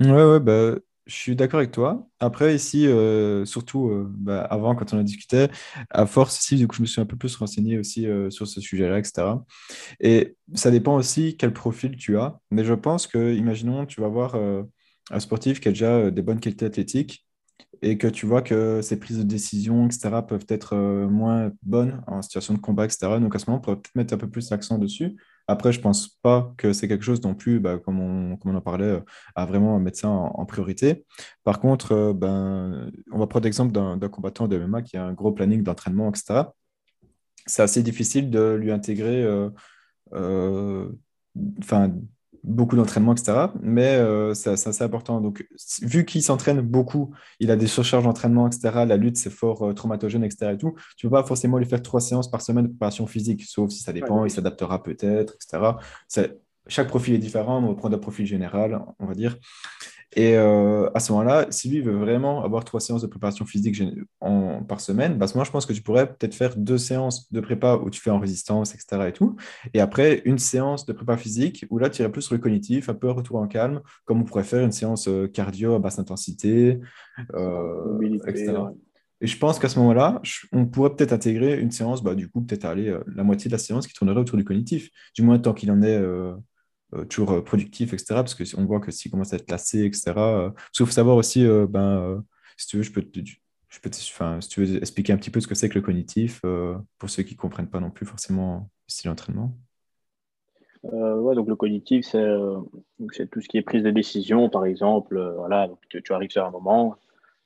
[SPEAKER 1] Ouais, ouais, bah, je suis d'accord avec toi. Après, ici, euh, surtout bah, avant, quand on a discuté, à force, ici, du coup, je me suis un peu plus renseigné aussi sur ce sujet-là, etc. Et ça dépend aussi quel profil tu as. Mais je pense que, imaginons, tu vas voir un sportif qui a déjà des bonnes qualités athlétiques et que tu vois que ces prises de décision, etc., peuvent être euh, moins bonnes en situation de combat, etc. Donc à ce moment, on pourrait peut-être mettre un peu plus l'accent dessus. Après, je ne pense pas que c'est quelque chose non plus, bah, comme, on, en parlait, euh, à vraiment mettre ça en, priorité. Par contre, euh, ben, on va prendre l'exemple d'un combattant de MMA qui a un gros planning d'entraînement, etc. C'est assez difficile de lui intégrer enfin, beaucoup d'entraînement, etc. Mais euh, c'est assez important. Donc, vu qu'il s'entraîne beaucoup, il a des surcharges d'entraînement, etc. La lutte, c'est fort euh, traumatogène, etc. Et tout. Tu ne peux pas forcément lui faire trois séances par semaine de préparation physique, sauf si ça dépend, il s'adaptera peut-être, etc. Chaque profil est différent, on va prendre un profil général, on va dire. Et euh, à ce moment-là, si lui veut vraiment avoir trois séances de préparation physique en, par semaine, bah, moi, je pense que tu pourrais peut-être faire deux séances de prépa où tu fais en résistance, etc. Et, tout. et après, une séance de prépa physique où là, tu irais plus sur le cognitif, un peu retour en calme, comme on pourrait faire une séance euh, cardio à basse intensité, euh, etc. Et je pense qu'à ce moment-là, on pourrait peut-être intégrer une séance, bah, du coup, peut-être aller la moitié de la séance qui tournerait autour du cognitif, du moins tant qu'il en est toujours euh, productif, etc. Parce qu'on voit que s'il commence à être lassé, etc. Euh, parce qu'il faut savoir aussi, ben, si tu veux, je peux te, je peux enfin, si tu veux expliquer un petit peu ce que c'est que le cognitif, pour ceux qui ne comprennent pas non plus forcément le style d'entraînement.
[SPEAKER 2] ouais, donc le cognitif, c'est tout ce qui est prise de décision, par exemple. voilà, donc tu, tu, arrives sur un moment,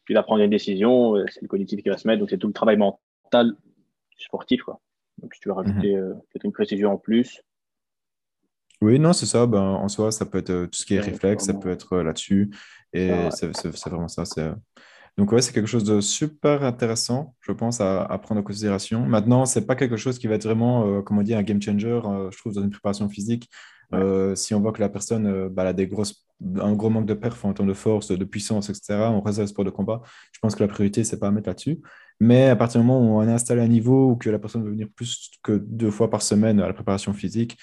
[SPEAKER 2] tu dois prendre une décision, c'est le cognitif qui va se mettre, donc c'est tout le travail mental sportif. Quoi. Donc si tu veux rajouter mhm. peut-être une précision en plus,
[SPEAKER 1] oui, non, c'est ça. Ben, en soi, ça peut être euh, tout ce qui est réflexe, ça peut être euh, là-dessus. Et c'est vraiment ça. Euh, donc, ouais, c'est quelque chose de super intéressant, je pense, à, prendre en considération. Maintenant, c'est pas quelque chose qui va être vraiment, comme on dit, un game changer, je trouve, dans une préparation physique. si on voit que la personne bah, a des grosses, un gros manque de perf en termes de force, de puissance, etc., on reste le sport de combat, je pense que la priorité, c'est pas à mettre là-dessus. Mais à partir du moment où on a installé un niveau ou que la personne veut venir plus que deux fois par semaine à la préparation physique,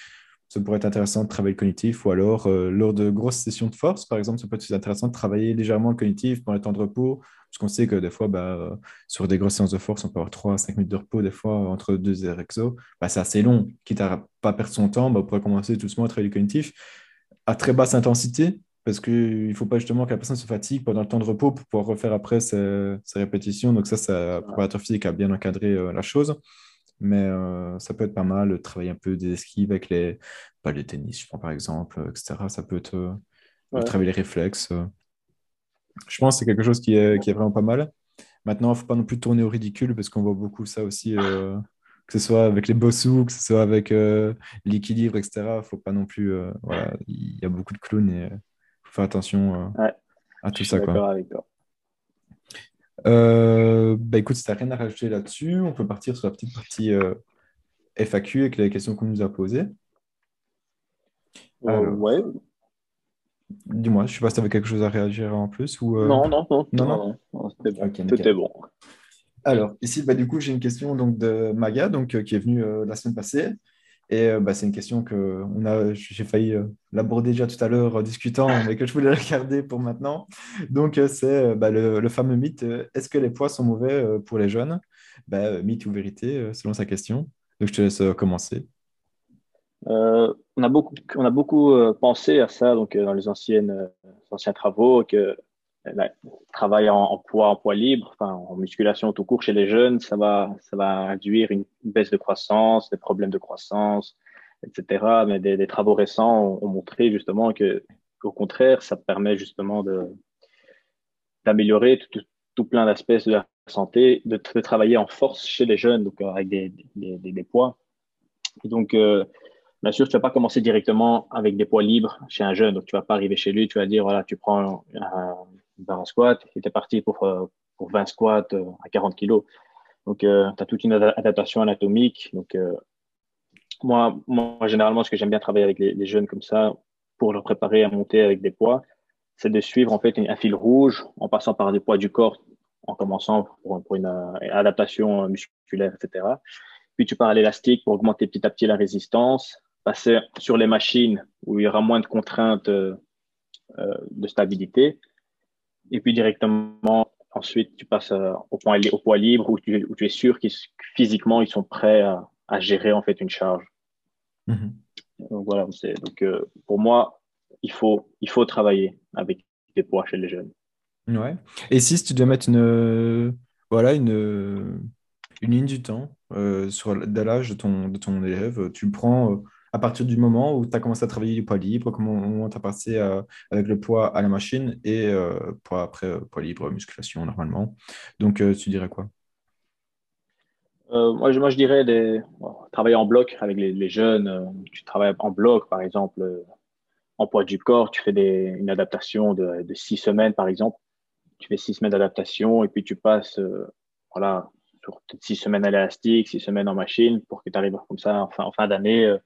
[SPEAKER 1] ça pourrait être intéressant de travailler le cognitif ou alors euh, lors de grosses sessions de force, par exemple, ça peut être intéressant de travailler légèrement le cognitif pendant les temps de repos, parce qu'on sait que des fois, bah, euh, sur des grosses séances de force, on peut avoir 3 à 5 minutes de repos, des fois, entre deux exos. Bah, c'est assez long. Quitte à pas perdre son temps, bah, on pourrait commencer doucement à travailler le cognitif à très basse intensité, parce qu'il ne faut pas justement que la personne se fatigue pendant le temps de repos pour pouvoir refaire après ses, répétitions. Donc ça, ça, le préparateur physique a bien encadré euh, la chose mais euh, ça peut être pas mal de travailler un peu des esquives avec les, pas les tennis, je prends par exemple, etc. Ça peut être euh, travailler les réflexes. Euh. Je pense que c'est quelque chose qui est, qui est vraiment pas mal. Maintenant, il ne faut pas non plus tourner au ridicule parce qu'on voit beaucoup ça aussi, que ce soit avec les bossous, que ce soit avec l'équilibre, etc. Il ne faut pas non plus. voilà, il y a beaucoup de clowns et il faut faire attention à tout ça. Quoi. Avec toi. Euh, bah écoute, si tu n'as rien à rajouter là-dessus, on peut partir sur la petite partie euh, FAQ avec les questions qu'on nous a posées.
[SPEAKER 2] Euh, ouais.
[SPEAKER 1] Dis-moi, je ne sais pas si tu avais quelque chose à réagir en plus ou
[SPEAKER 2] non, non, non, non, non, c'était bon. bon.
[SPEAKER 1] Alors, ici, bah, du coup, j'ai une question donc, de Maga, donc, qui est venue la semaine passée. Et euh, bah, c'est une question que on a, j'ai failli euh, l'aborder déjà tout à l'heure en discutant, mais que je voulais regarder pour maintenant. Donc, euh, c'est bah, le, fameux mythe est-ce que les poids sont mauvais pour les jeunes? Bah, Mythe ou vérité, selon sa question. Donc, je te laisse commencer.
[SPEAKER 2] on a beaucoup, on a beaucoup pensé à ça donc, dans les anciennes, anciens travaux, que bah, travail en, poids, en poids libre, enfin, en musculation tout court chez les jeunes, ça va, ça va induire une baisse de croissance, des problèmes de croissance, etc. Mais des, travaux récents ont, montré justement que, au contraire, ça permet justement de d'améliorer tout, plein d'aspects de la santé, de, travailler en force chez les jeunes, donc avec des, des, des, poids. Donc, euh, bien sûr, tu vas pas commencer directement avec des poids libres chez un jeune. Donc, tu vas pas arriver chez lui, tu vas dire, voilà, tu prends un, un squat, et tu es parti pour, euh, pour 20 squats euh, à 40 kg. Donc, euh, tu as toute une adaptation anatomique. Donc, moi, moi, généralement, ce que j'aime bien travailler avec les, jeunes comme ça, pour leur préparer à monter avec des poids, c'est de suivre en fait un fil rouge en passant par des poids du corps, en commençant pour une, adaptation musculaire, etc. Puis tu pars à l'élastique pour augmenter petit à petit la résistance, passer sur les machines où il y aura moins de contraintes de stabilité, et puis directement, ensuite, tu passes euh, au, point, au poids libre où tu, où tu es sûr que physiquement, ils sont prêts à, à, gérer en fait une charge. Mm-hmm. Donc voilà, donc, euh, pour moi, il faut, il faut travailler avec des poids chez les jeunes.
[SPEAKER 1] Ouais. Et si tu dois mettre une, voilà, une, une ligne du temps euh, sur l'âge de ton, de ton élève, tu prends à partir du moment où tu as commencé à travailler du poids libre, comment tu as passé euh, avec le poids à la machine et euh, poids après euh, poids libre, musculation normalement. Donc, tu dirais quoi?
[SPEAKER 2] Moi, je, dirais des, travailler en bloc avec les, jeunes. tu travailles en bloc, par exemple, en poids du corps. Tu fais une adaptation de, six semaines, par exemple. Tu fais six semaines d'adaptation et puis tu passes voilà, six semaines à l'élastique, six semaines en machine pour que tu arrives comme ça en fin d'année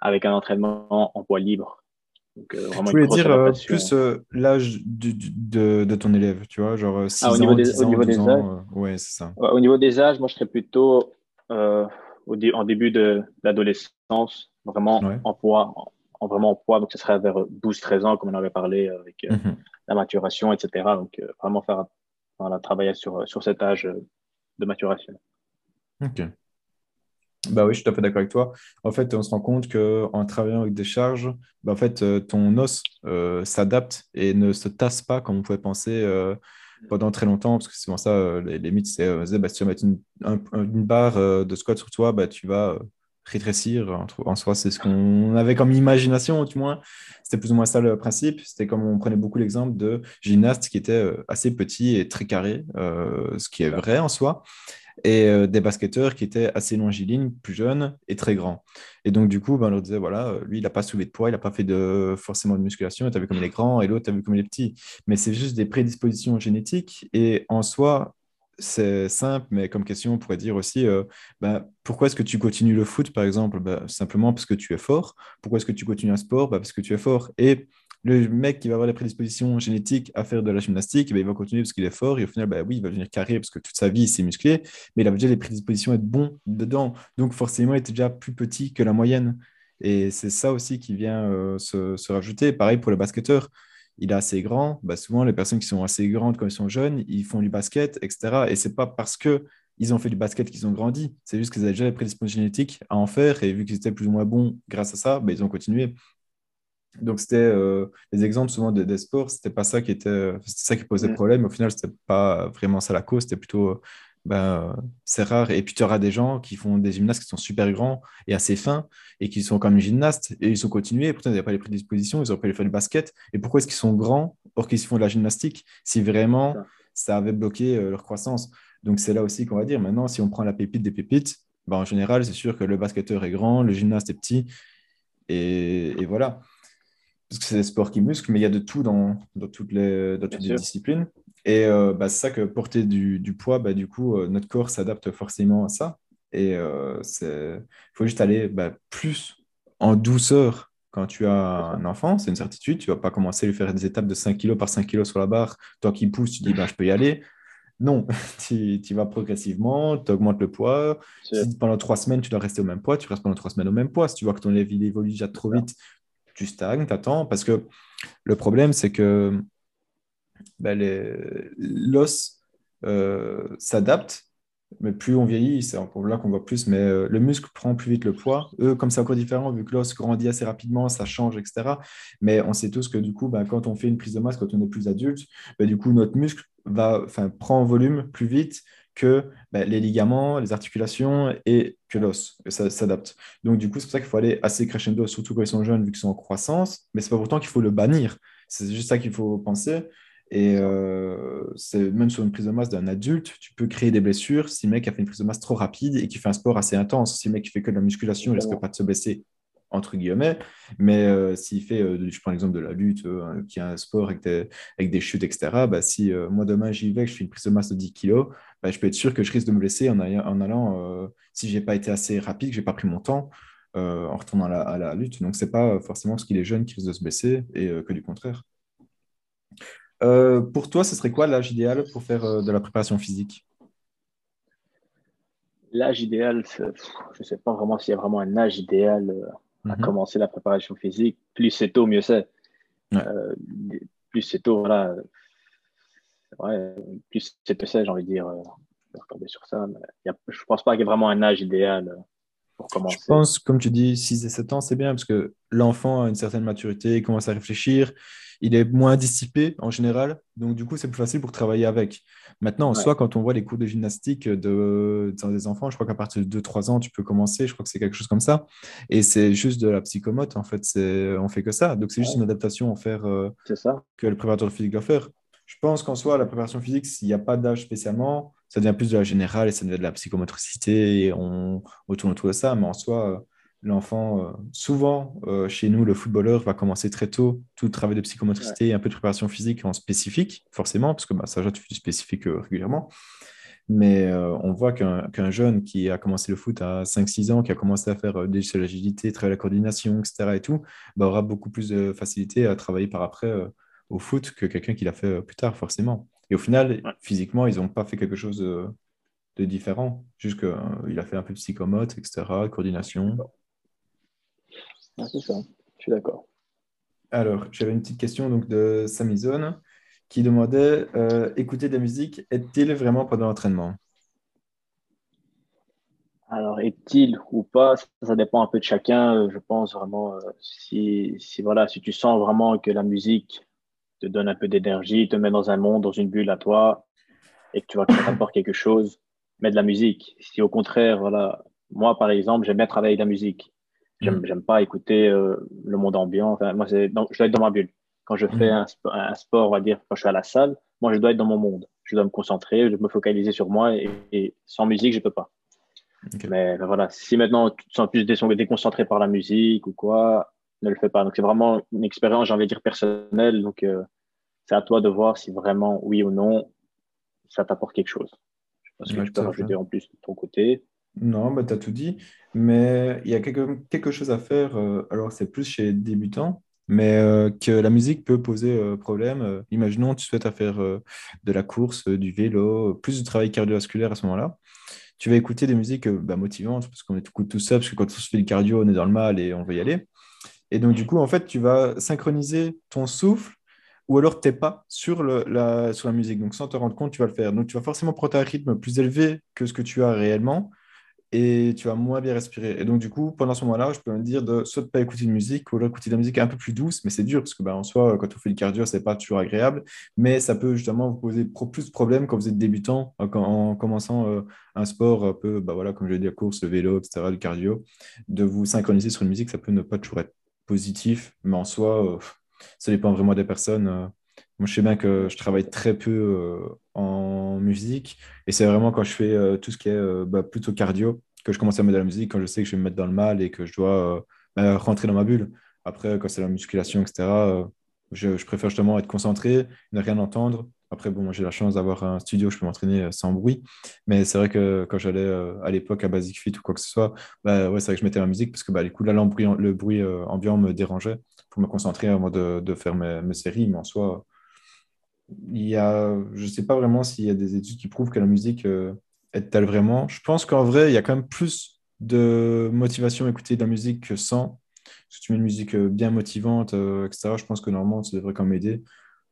[SPEAKER 2] avec un entraînement en poids libre.
[SPEAKER 1] Donc, euh, je voulais dire euh, plus euh, l'âge de, de, ton élève, tu vois, genre 6 ah, au niveau des, ans, au niveau des âges, ouais, c'est ça.
[SPEAKER 2] au niveau des âges, moi, je serais plutôt au en début de l'adolescence, vraiment en poids, en, vraiment en poids. Donc, ce serait vers 12-13 ans, comme on avait parlé avec mhm. la maturation, etc. Donc, vraiment faire, voilà, travailler sur, sur cet âge de maturation.
[SPEAKER 1] Ok. Bah oui, je suis tout à fait d'accord avec toi. En fait, on se rend compte qu'en travaillant avec des charges, bah en fait, euh, ton os euh, s'adapte et ne se tasse pas comme on pouvait penser euh, pendant très longtemps, parce que c'est souvent ça, les, mythes, c'est bah, si tu vas mettre une, une barre de squat sur toi, bah, tu vas rétrécir. En, soi, c'est ce qu'on avait comme imagination, du moins. C'était plus ou moins ça le principe. C'était comme on prenait beaucoup l'exemple de gymnastes qui étaient assez petits et très carrés, ce qui est vrai en soi et euh, des basketteurs qui étaient assez longilines, plus jeunes et très grands. Et donc, du coup, ben, on leur disait, voilà, euh, lui, il n'a pas soulevé de poids, il n'a pas fait de, forcément de musculation, tu as vu comme il est grand, et l'autre, tu as vu comme il est petit. Mais c'est juste des prédispositions génétiques, et en soi, c'est simple, mais comme question, on pourrait dire aussi, euh, ben, pourquoi est-ce que tu continues le foot, par exemple? Ben, Simplement parce que tu es fort. Pourquoi est-ce que tu continues un sport? Ben, Parce que tu es fort. Et le mec qui va avoir des prédispositions génétiques à faire de la gymnastique, ben, il va continuer parce qu'il est fort et au final, ben, oui, il va devenir carré parce que toute sa vie, il s'est musclé, mais il a déjà les prédispositions à être bon dedans. Donc forcément, il était déjà plus petit que la moyenne. Et c'est ça aussi qui vient euh, se, rajouter. Pareil pour le basketteur. Il est assez grand. Ben, souvent, les personnes qui sont assez grandes quand ils sont jeunes, ils font du basket, etc. Et c'est pas parce que ils ont fait du basket qu'ils ont grandi. C'est juste qu'ils avaient déjà les prédispositions génétiques à en faire. Et vu qu'ils étaient plus ou moins bons grâce à ça, ils ont continué. Donc, c'était euh, les exemples souvent des sports, c'était pas ça qui était, ça qui posait problème. Au final, c'était pas vraiment ça la cause, c'était plutôt, ben, c'est rare. Et puis, tu auras des gens qui font des gymnastes qui sont super grands et assez fins et qui sont comme gymnastes et ils ont continué. Et pourtant, ils n'avaient pas les prédispositions, ils auraient pu faire du basket. Et pourquoi est-ce qu'ils sont grands or qu'ils font de la gymnastique si vraiment ça avait bloqué euh, leur croissance? Donc, c'est là aussi qu'on va dire. Maintenant, si on prend la pépite des pépites, ben, en général, c'est sûr que le basketteur est grand, le gymnaste est petit. et voilà parce que c'est des sports qui musclent, mais il y a de tout dans, dans toutes les, dans toutes les disciplines. Et euh, bah, c'est ça que porter du, du poids, bah, du coup, euh, notre corps s'adapte forcément à ça. Et euh, il faut juste aller bah, plus en douceur quand tu as un enfant, c'est une certitude. Tu ne vas pas commencer à lui faire des étapes de 5 kg par 5 kg sur la barre. Toi qui pousse, tu dis bah, je peux y aller. Non, tu, tu, vas progressivement, tu augmentes le poids. Si pendant trois semaines, tu dois rester au même poids, tu restes pendant trois semaines au même poids. Si tu vois que ton lèvre évolue déjà trop vite, tu stagnes, tu attends, parce que le problème, c'est que ben, l'os euh, s'adapte, mais plus on vieillit, c'est là qu'on voit plus, mais euh, le muscle prend plus vite le poids. Eux, comme c'est encore différent, vu que l'os grandit assez rapidement, ça change, etc. Mais on sait tous que du coup, ben, quand on fait une prise de masse, quand on est plus adulte, ben, du coup, notre muscle va, prend en volume plus vite que ben, les ligaments, les articulations et que l'os s'adapte. Donc, du coup, c'est pour ça qu'il faut aller assez crescendo, surtout quand ils sont jeunes, vu qu'ils sont en croissance. Mais c'est pas pourtant qu'il faut le bannir. C'est juste ça qu'il faut penser. Et euh, c'est même sur une prise de masse d'un adulte, tu peux créer des blessures si le mec a fait une prise de masse trop rapide et qui fait un sport assez intense. Si le mec fait que de la musculation, il risque pas de se blesser entre guillemets. Mais euh, s'il fait, euh, je prends l'exemple de la lutte, euh, qui est un sport avec des, avec des chutes, etc., bah, si moi demain j'y vais, que je fais une prise de masse de 10 kg, bah, je peux être sûr que je risque de me blesser en, en allant, si je n'ai pas été assez rapide, que je n'ai pas pris mon temps en retournant à la, à la lutte. Donc, ce n'est pas forcément parce qu'il est jeune qui risque de se blesser, et que du contraire. pour toi, ce serait quoi l'âge idéal pour faire de la préparation physique?
[SPEAKER 2] L'âge idéal, je ne sais pas vraiment s'il y a vraiment un âge idéal à mhm. commencer la préparation physique. Plus c'est tôt, mieux c'est. Euh, plus c'est tôt, voilà. Plus c'est tôt, c'est, j'ai envie de dire. Euh, je sur ça. je ne pense pas qu'il y ait vraiment un âge idéal euh, pour commencer.
[SPEAKER 1] Je pense, comme tu dis, 6 et 7 ans, c'est bien parce que l'enfant a une certaine maturité, il commence à réfléchir, il est moins dissipé en général, donc du coup, c'est plus facile pour travailler avec. Maintenant, en soi, quand on voit les cours de gymnastique de, des enfants, je crois qu'à partir de 2-3 ans, tu peux commencer, je crois que c'est quelque chose comme ça. Et c'est juste de la psychomote, en fait, on fait que ça. Donc, c'est juste une adaptation à faire euh,
[SPEAKER 2] ça.
[SPEAKER 1] que le préparateur physique doit faire. Je pense qu'en soi, la préparation physique, s'il n'y a pas d'âge spécialement, ça devient plus de la générale et ça devient de la psychomotricité et on, tourne autour de ça. Mais en soi, l'enfant, euh, souvent euh, chez nous, le footballeur va commencer très tôt tout le travail de psychomotricité et un peu de préparation physique en spécifique, forcément, parce que bah, ça, fais du spécifique euh, régulièrement. Mais on voit qu'un jeune qui a commencé le foot à 5-6 ans, qui a commencé à faire de l'agilité, travailler la coordination, etc., et tout, bah, aura beaucoup plus de facilité à travailler par après au foot que quelqu'un qui l'a fait plus tard, forcément. Et au final, physiquement, ils n'ont pas fait quelque chose de, de différent, juste qu'il a fait un peu de psychomote, etc., coordination.
[SPEAKER 2] Ah, c'est ça, je suis d'accord.
[SPEAKER 1] Alors, j'avais une petite question donc, de Samizone qui demandait euh, écouter de la musique est-il vraiment pendant l'entraînement?
[SPEAKER 2] Alors, est-il ou pas? Ça, dépend un peu de chacun. Euh, je pense vraiment, euh, si, si, voilà, si tu sens vraiment que la musique te donne un peu d'énergie, te met dans un monde, dans une bulle à toi, et que tu vois que ça t'apporte quelque chose, mets de la musique. Si au contraire, voilà, moi par exemple, j'aime bien travailler avec la musique. J'aime, mm. j'aime pas écouter euh, le monde ambiant. Enfin, moi, c'est, je dois être dans ma bulle. Quand je fais mm. un, un, sport, on va dire, quand je suis à la salle, moi, je dois être dans mon monde. Je dois me concentrer, je dois me focaliser sur moi et, sans musique, je peux pas. Mais ben voilà, si maintenant tu te sens plus déconcentré par la musique ou quoi, ne le fais pas. Donc c'est vraiment une expérience, j'ai envie de dire personnelle. Donc euh, c'est à toi de voir si vraiment oui ou non ça t'apporte quelque chose. Je pense que je peux rajouter en plus de ton côté.
[SPEAKER 1] Non, bah, tu as tout dit. Mais il y a quelque, quelque chose à faire. Euh, alors, c'est plus chez les débutants, mais euh, que la musique peut poser euh, problème. imaginons, tu souhaites faire de la course, du vélo, plus de travail cardiovasculaire à ce moment-là. Tu vas écouter des musiques bah, motivantes, parce qu'on est tout, tout ça, parce que quand on se fait le cardio, on est dans le mal et on veut y aller. Et donc, du coup, en fait, tu vas synchroniser ton souffle ou alors tu n'es pas sur, la, sur la musique. Donc, sans te rendre compte, tu vas le faire. Donc, tu vas forcément prendre un rythme plus élevé que ce que tu as réellement et tu vas moins bien respirer. Et donc, du coup, pendant ce moment-là, je peux me dire de soit de pas écouter de musique ou alors écouter de la musique un peu plus douce, mais c'est dur parce que, ben, en soi, quand on fait le cardio, c'est pas toujours agréable, mais ça peut justement vous poser plus de problèmes quand vous êtes débutant, en, en commençant euh, un sport un peu, ben, voilà, comme je l'ai dit, la course, le vélo, etc., le cardio, de vous synchroniser sur une musique, ça peut ne pas toujours être positif, mais en soi, euh, ça dépend vraiment des personnes. Euh. Moi, je sais bien que je travaille très peu euh, en musique et c'est vraiment quand je fais euh, tout ce qui est bah, plutôt cardio que je commence à mettre de la musique, quand je sais que je vais me mettre dans le mal et que je dois bah, rentrer dans ma bulle. Après, quand c'est la musculation, etc., je, je, préfère justement être concentré, ne rien entendre. Après, bon, j'ai la chance d'avoir un studio où je peux m'entraîner sans bruit. Mais c'est vrai que quand j'allais à l'époque à Basic Fit ou quoi que ce soit, bah, ouais, c'est vrai que je mettais la musique parce que bah, les coups, là, le bruit ambiant me dérangeait pour me concentrer avant de, faire mes, séries. Mais en soi, il y a, je ne sais pas vraiment s'il y a des études qui prouvent que la musique euh, aide-t-elle vraiment. Je pense qu'en vrai, il y a quand même plus de motivation à écouter de la musique que sans. Si tu mets une musique euh, bien motivante, euh, etc., je pense que normalement, ça devrait quand même aider.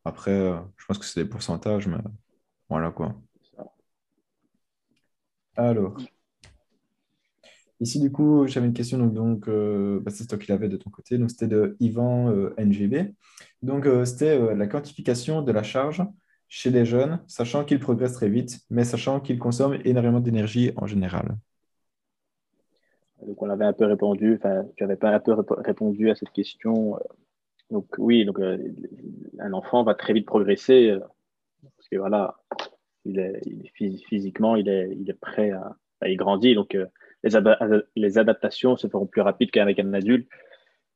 [SPEAKER 1] Après, je pense que c'est des pourcentages, mais voilà quoi. Alors, Ici, du coup, j'avais une question, donc, donc euh, bah, c'est toi qui l'avais de ton côté, donc c'était de Yvan euh, NGB. Donc, euh, c'était la quantification de la charge chez les jeunes, sachant qu'ils progressent très vite, mais sachant qu'ils consomment énormément d'énergie en général.
[SPEAKER 2] Donc, on avait un peu répondu, enfin, tu avais pas un peu répondu à cette question. Donc, oui, donc, un enfant va très vite progresser, parce que voilà, il est, physiquement, il est, il est prêt à, il grandit, donc les, adaptations se feront plus rapides qu'avec un adulte.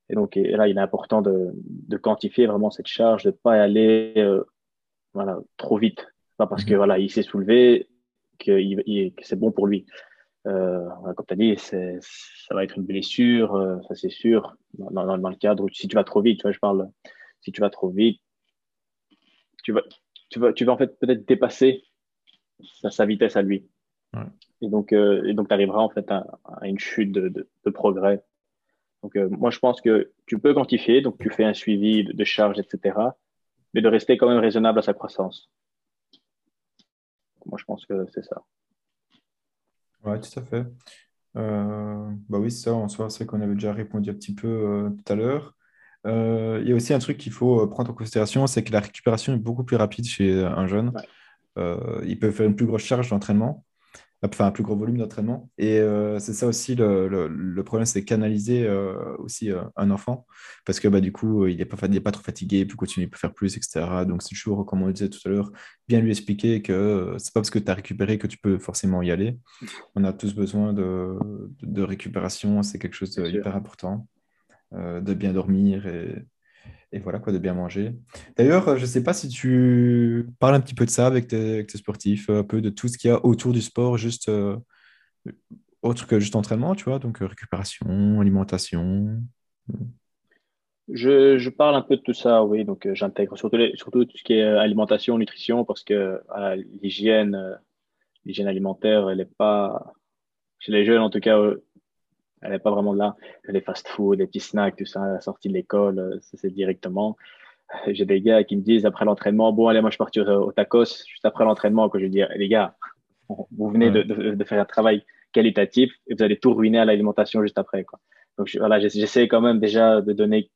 [SPEAKER 2] Et donc là, il est important de, quantifier vraiment cette charge, de ne pas aller euh, voilà, trop vite. Pas parce que mhm. voilà, il s'est soulevé que, c'est bon pour lui. Euh, comme tu as dit, ça va être une blessure, euh, ça c'est sûr, dans, dans, le cadre où si tu vas trop vite, tu vois, je parle, si tu vas trop vite, tu vas, tu vas, tu vas en fait peut-être dépasser sa, sa vitesse à lui. Et donc, euh, donc tu arriveras en fait à, une chute de, de, progrès. Donc, euh, moi, je pense que tu peux quantifier, donc tu fais un suivi de, charge, etc., mais de rester quand même raisonnable à sa croissance. Moi, je pense que c'est ça.
[SPEAKER 1] Oui, tout à fait. Euh, bah oui, ça, en soi, c'est qu'on avait déjà répondu un petit peu tout à l'heure. Il y a aussi un truc qu'il faut prendre en considération, c'est que la récupération est beaucoup plus rapide chez un jeune. il peut faire une plus grosse charge d'entraînement, enfin un plus gros volume d'entraînement. Et euh, c'est ça aussi le, le, problème, c'est canaliser euh, aussi euh, un enfant, parce que bah, du coup, il n'est pas, pas trop fatigué, il peut continuer, il peut faire plus, etc. Donc c'est toujours, comme on le disait tout à l'heure, bien lui expliquer que c'est pas parce que tu as récupéré que tu peux forcément y aller. On a tous besoin de, de, récupération, c'est quelque chose de hyper important, de bien dormir et et voilà quoi, de bien manger. D'ailleurs, euh, je ne sais pas si tu parles un petit peu de ça avec tes, sportifs, un peu de tout ce qu'il y a autour du sport, juste euh, autre que juste entraînement, tu vois, donc euh, récupération, alimentation.
[SPEAKER 2] Je, parle un peu de tout ça, oui, donc j'intègre surtout, surtout tout ce qui est alimentation, nutrition, parce que l'hygiène, l'hygiène alimentaire, elle n'est pas, chez les jeunes en tout cas, elle n'est pas vraiment là. Les fast-food, les petits snacks, tout ça, à la sortie de l'école, euh, c'est directement. J'ai des gars qui me disent après l'entraînement, bon, allez, moi, je partir au tacos, juste après l'entraînement, que je dis, les gars, vous venez de, de, faire un travail qualitatif et vous allez tout ruiner à l'alimentation juste après, quoi. Donc, voilà, j'essaie quand même déjà de donner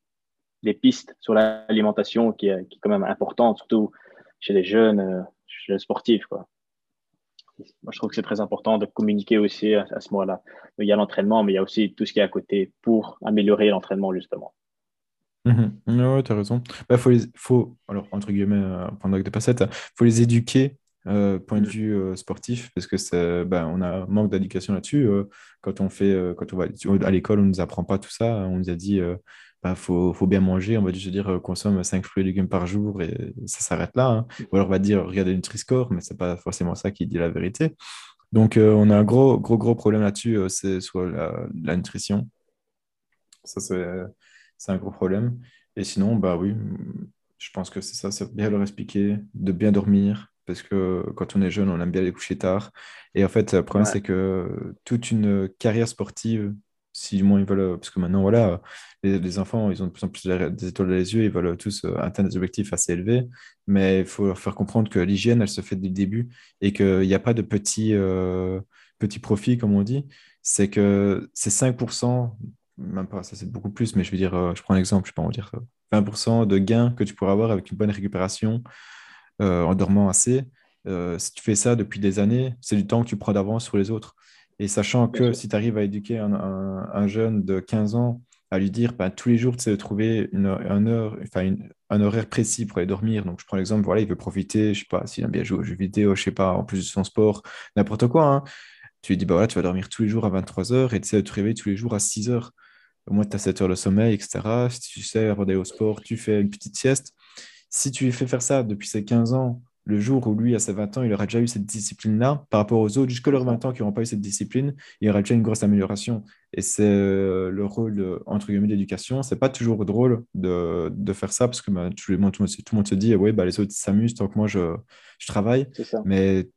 [SPEAKER 2] des pistes sur l'alimentation qui, qui, est quand même importante, surtout chez les jeunes, chez les sportifs. Quoi. Moi, je trouve que c'est très important de communiquer aussi à, ce moment-là. Il y a l'entraînement, mais il y a aussi tout ce qui est à côté pour améliorer l'entraînement, justement.
[SPEAKER 1] Mmh. Ouais, tu as raison. Bah, faut les, faut, alors, entre guillemets, pendant que de faut les éduquer euh, point de mmh. vue euh, sportif, parce que c'est, ben, on a un manque d'éducation là-dessus. Euh, quand on fait, quand on va à l'école, on nous apprend pas tout ça. On nous a dit, bah, faut, faut, bien manger. On va juste dire, consomme 5 fruits et légumes par jour et ça s'arrête là. Hein. Ou alors on va dire, regardez le Nutri-Score, mais c'est pas forcément ça qui dit la vérité. Donc on a un gros, gros, gros problème là-dessus, c'est sur la, la, nutrition. Ça, c'est, c'est un gros problème. Et sinon, bah oui, je pense que c'est ça, c'est bien leur expliquer, de bien dormir, parce que quand on est jeune, on aime bien les coucher tard. Et en fait, le problème, c'est que toute une carrière sportive, si du moins ils veulent, parce que maintenant, voilà, les, enfants, ils ont de plus en plus des étoiles dans les yeux, ils veulent tous euh, atteindre des objectifs assez élevés, mais il faut leur faire comprendre que l'hygiène, elle se fait dès le début et qu'il n'y a pas de petits, euh, petits profits, comme on dit. C'est que c'est 5%, même pas, ça c'est beaucoup plus, mais je veux dire, euh, je prends un exemple, je peux en dire 20% de gains que tu pourras avoir avec une bonne récupération euh, en dormant assez. Euh, si tu fais ça depuis des années, c'est du temps que tu prends d'avance sur les autres. Et sachant que si tu arrives à éduquer un, jeune de 15 ans, à lui dire bah, tous les jours, tu sais, de trouver une, heure, enfin, un horaire précis pour aller dormir. Donc, je prends l'exemple, voilà, il veut profiter, je sais pas, s'il aime bien jouer aux jeux vidéo, je sais pas, en plus de son sport, n'importe quoi. Hein. Tu lui dis, bah voilà, tu vas dormir tous les jours à 23 heures et tu sais, de te réveiller tous les jours à 6 heures. Au moins, tu as 7 heures de sommeil, etc. Si tu sais, avant d'aller au sport, tu fais une petite sieste. Si tu lui fais faire ça depuis ses 15 ans, le jour où lui, à ses 20 ans, il aura déjà eu cette discipline-là, par rapport aux autres, jusqu'à leurs 20 ans qui n'auront pas eu cette discipline, il y aura déjà une grosse amélioration. Et c'est euh, le rôle, entre guillemets, d'éducation. C'est pas toujours drôle de, de faire ça, parce que bah, tout, le monde, tout, le monde se dit, ouais, bah, les autres s'amusent tant que moi, je, je travaille. Mais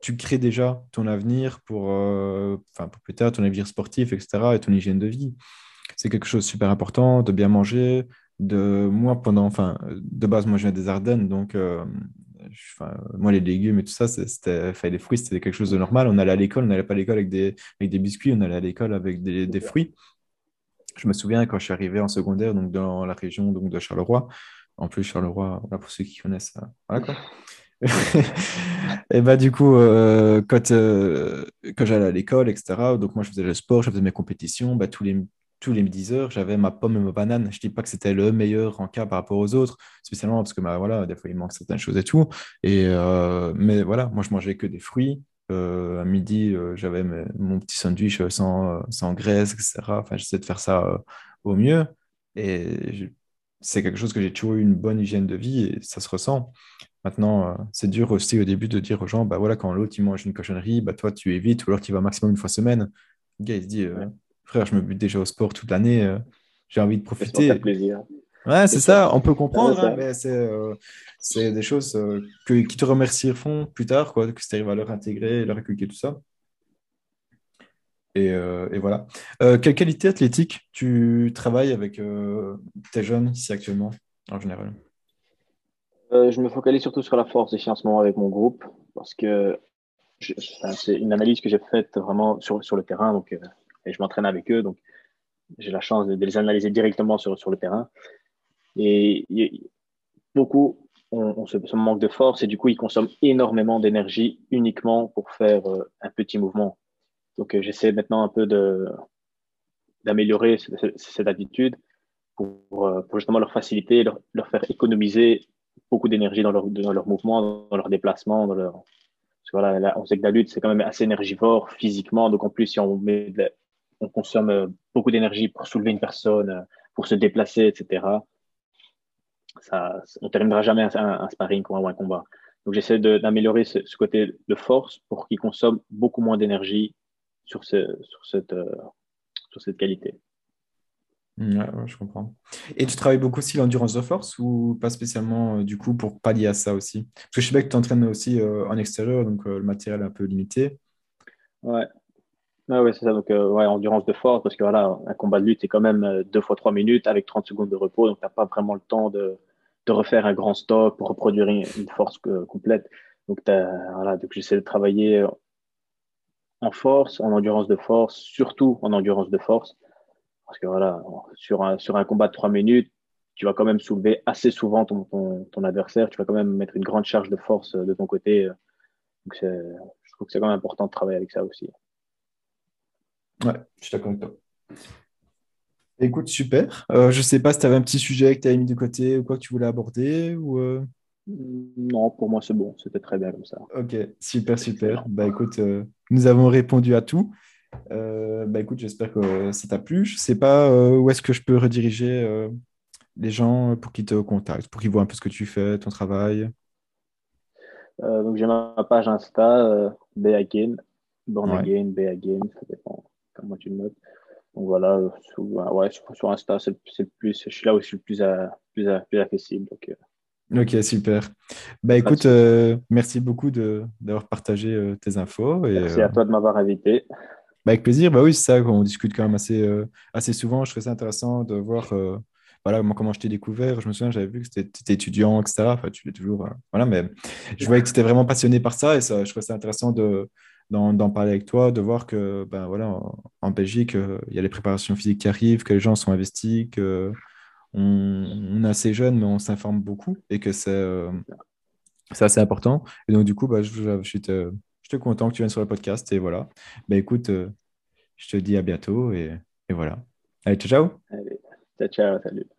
[SPEAKER 1] tu crées déjà ton avenir pour, euh, pour plus tard, ton avenir sportif, etc., et ton hygiène de vie. C'est quelque chose de super important, de bien manger, de moi pendant enfin de base moi je viens des Ardennes donc euh, moi les légumes et tout ça c'était enfin les fruits c'était quelque chose de normal. On allait à l'école on n'allait pas à l'école avec des avec des biscuits on allait à l'école avec des, des, fruits. Je me souviens quand je suis arrivé en secondaire donc dans la région donc de Charleroi. En plus Charleroi voilà, pour ceux qui connaissent euh, voilà quoi. Et bah du coup euh, quand quand j'allais à l'école etc donc moi je faisais le sport je faisais mes compétitions bah, tous les tous les 10 heures, j'avais ma pomme et ma banane. Je dis pas que c'était le meilleur en cas par rapport aux autres, spécialement parce que bah, voilà, des fois il manque certaines choses et tout. Et, euh, mais voilà, moi je mangeais que des fruits. Euh, à midi, euh, j'avais mon petit sandwich sans, sans graisse, etc. Enfin, j'essaie de faire ça au mieux. Et c'est quelque chose que j'ai toujours eu une bonne hygiène de vie et ça se ressent. Maintenant, c'est dur aussi au début de dire aux gens, bah voilà, quand l'autre il mange une cochonnerie, bah toi tu évites ou alors tu vas maximum une fois semaine. Le gars il se dit, frère, je me bute déjà au sport toute l'année, euh, j'ai envie de profiter.
[SPEAKER 2] plaisir.
[SPEAKER 1] Ouais, c'est ça. on peut comprendre, hein, mais euh, c'est des choses euh, que, qui te remercieront plus tard, quoi, que tu arrives à leur intégrer, leur inculquer tout ça. Et, et voilà. quelle qualité athlétique tu travailles avec tes jeunes ici actuellement, en général?
[SPEAKER 2] Je me focalise surtout sur la force ici en ce moment avec mon groupe, parce que c'est une analyse que j'ai faite vraiment sur, sur le terrain. Donc, et je m'entraîne avec eux. Donc, j'ai la chance de, les analyser directement sur, sur le terrain. Et, beaucoup ont, ce, manque de force et du coup, ils consomment énormément d'énergie uniquement pour faire euh, un petit mouvement. Donc, euh, j'essaie maintenant un peu d'améliorer cette, attitude pour, euh, pour, justement leur faciliter, leur, faire économiser beaucoup d'énergie dans leur, dans leur mouvement, dans leur déplacement, dans leur, voilà, on sait que la lutte, c'est quand même assez énergivore physiquement. Donc, en plus, si on met de, on consomme euh, beaucoup d'énergie pour soulever une personne, euh, pour se déplacer, etc. Ça, on ne terminera jamais un, sparring ou un combat. Donc j'essaie d'améliorer ce, côté de force pour qu'il consomme beaucoup moins d'énergie sur, ce, sur, cette, euh, sur cette qualité.
[SPEAKER 1] Ouais, je comprends. Et tu travailles beaucoup aussi l'endurance de force ou pas spécialement du coup pour pallier à ça aussi? Parce que je sais bien que tu t'entraînes aussi en extérieur, donc le matériel est un peu limité.
[SPEAKER 2] Ouais, ah oui, c'est ça. Donc, euh, ouais, endurance de force, parce que voilà, un combat de lutte, c'est quand même euh, deux fois trois minutes avec 30 secondes de repos. Donc, tu n'as pas vraiment le temps de, de, refaire un grand stop pour reproduire une, force complète. Donc, voilà, donc j'essaie de travailler en force, en endurance de force, surtout en endurance de force. Parce que voilà, sur un, sur un combat de trois minutes, tu vas quand même soulever assez souvent ton, ton, adversaire. Tu vas quand même mettre une grande charge de force de ton côté. Donc je trouve que c'est quand même important de travailler avec ça aussi.
[SPEAKER 1] Ouais, je suis d'accord avec toi. Écoute, super. Euh, je ne sais pas si tu avais un petit sujet que tu avais mis de côté ou quoi que tu voulais aborder ou euh?
[SPEAKER 2] Non, pour moi c'est bon, c'était très bien comme ça.
[SPEAKER 1] Ok, super, super. Bah écoute, euh, nous avons répondu à tout. bah écoute, j'espère que ça t'a plu. Je ne sais pas où est-ce que je peux rediriger les gens pour qu'ils te contactent, pour qu'ils voient un peu ce que tu fais, ton travail?
[SPEAKER 2] donc j'ai ma page Insta, Be Again, Born Again, Be Again, ça dépend comment tu le notes. Donc voilà, sur, ouais, sur, Insta, c'est le plus, je suis là où je suis le plus, plus, plus accessible. Donc,
[SPEAKER 1] euh. Ok, super. Bah écoute, euh, merci beaucoup d'avoir partagé euh, tes infos. Et,
[SPEAKER 2] merci à toi de m'avoir invité.
[SPEAKER 1] Bah, avec plaisir, bah oui, c'est ça, on discute quand même assez, assez souvent. Je trouve ça intéressant de voir voilà, moi, comment je t'ai découvert. Je me souviens, j'avais vu que tu étais étudiant, etc. Enfin, tu l'es toujours. voilà, mais je voyais que tu étais vraiment passionné par ça et ça, je trouvais ça intéressant de, d'en parler avec toi, de voir que ben, voilà, en, Belgique, euh, il y a les préparations physiques qui arrivent, que les gens sont investis, qu'on on est assez jeune, mais on s'informe beaucoup et que c'est euh, assez important. Et donc, du coup, bah, je, je, te, je suis content que tu viennes sur le podcast. Et voilà. Bah, écoute, euh, je te dis à bientôt et, et voilà. Allez, ciao, ciao.
[SPEAKER 2] Allez, ciao, ciao, salut.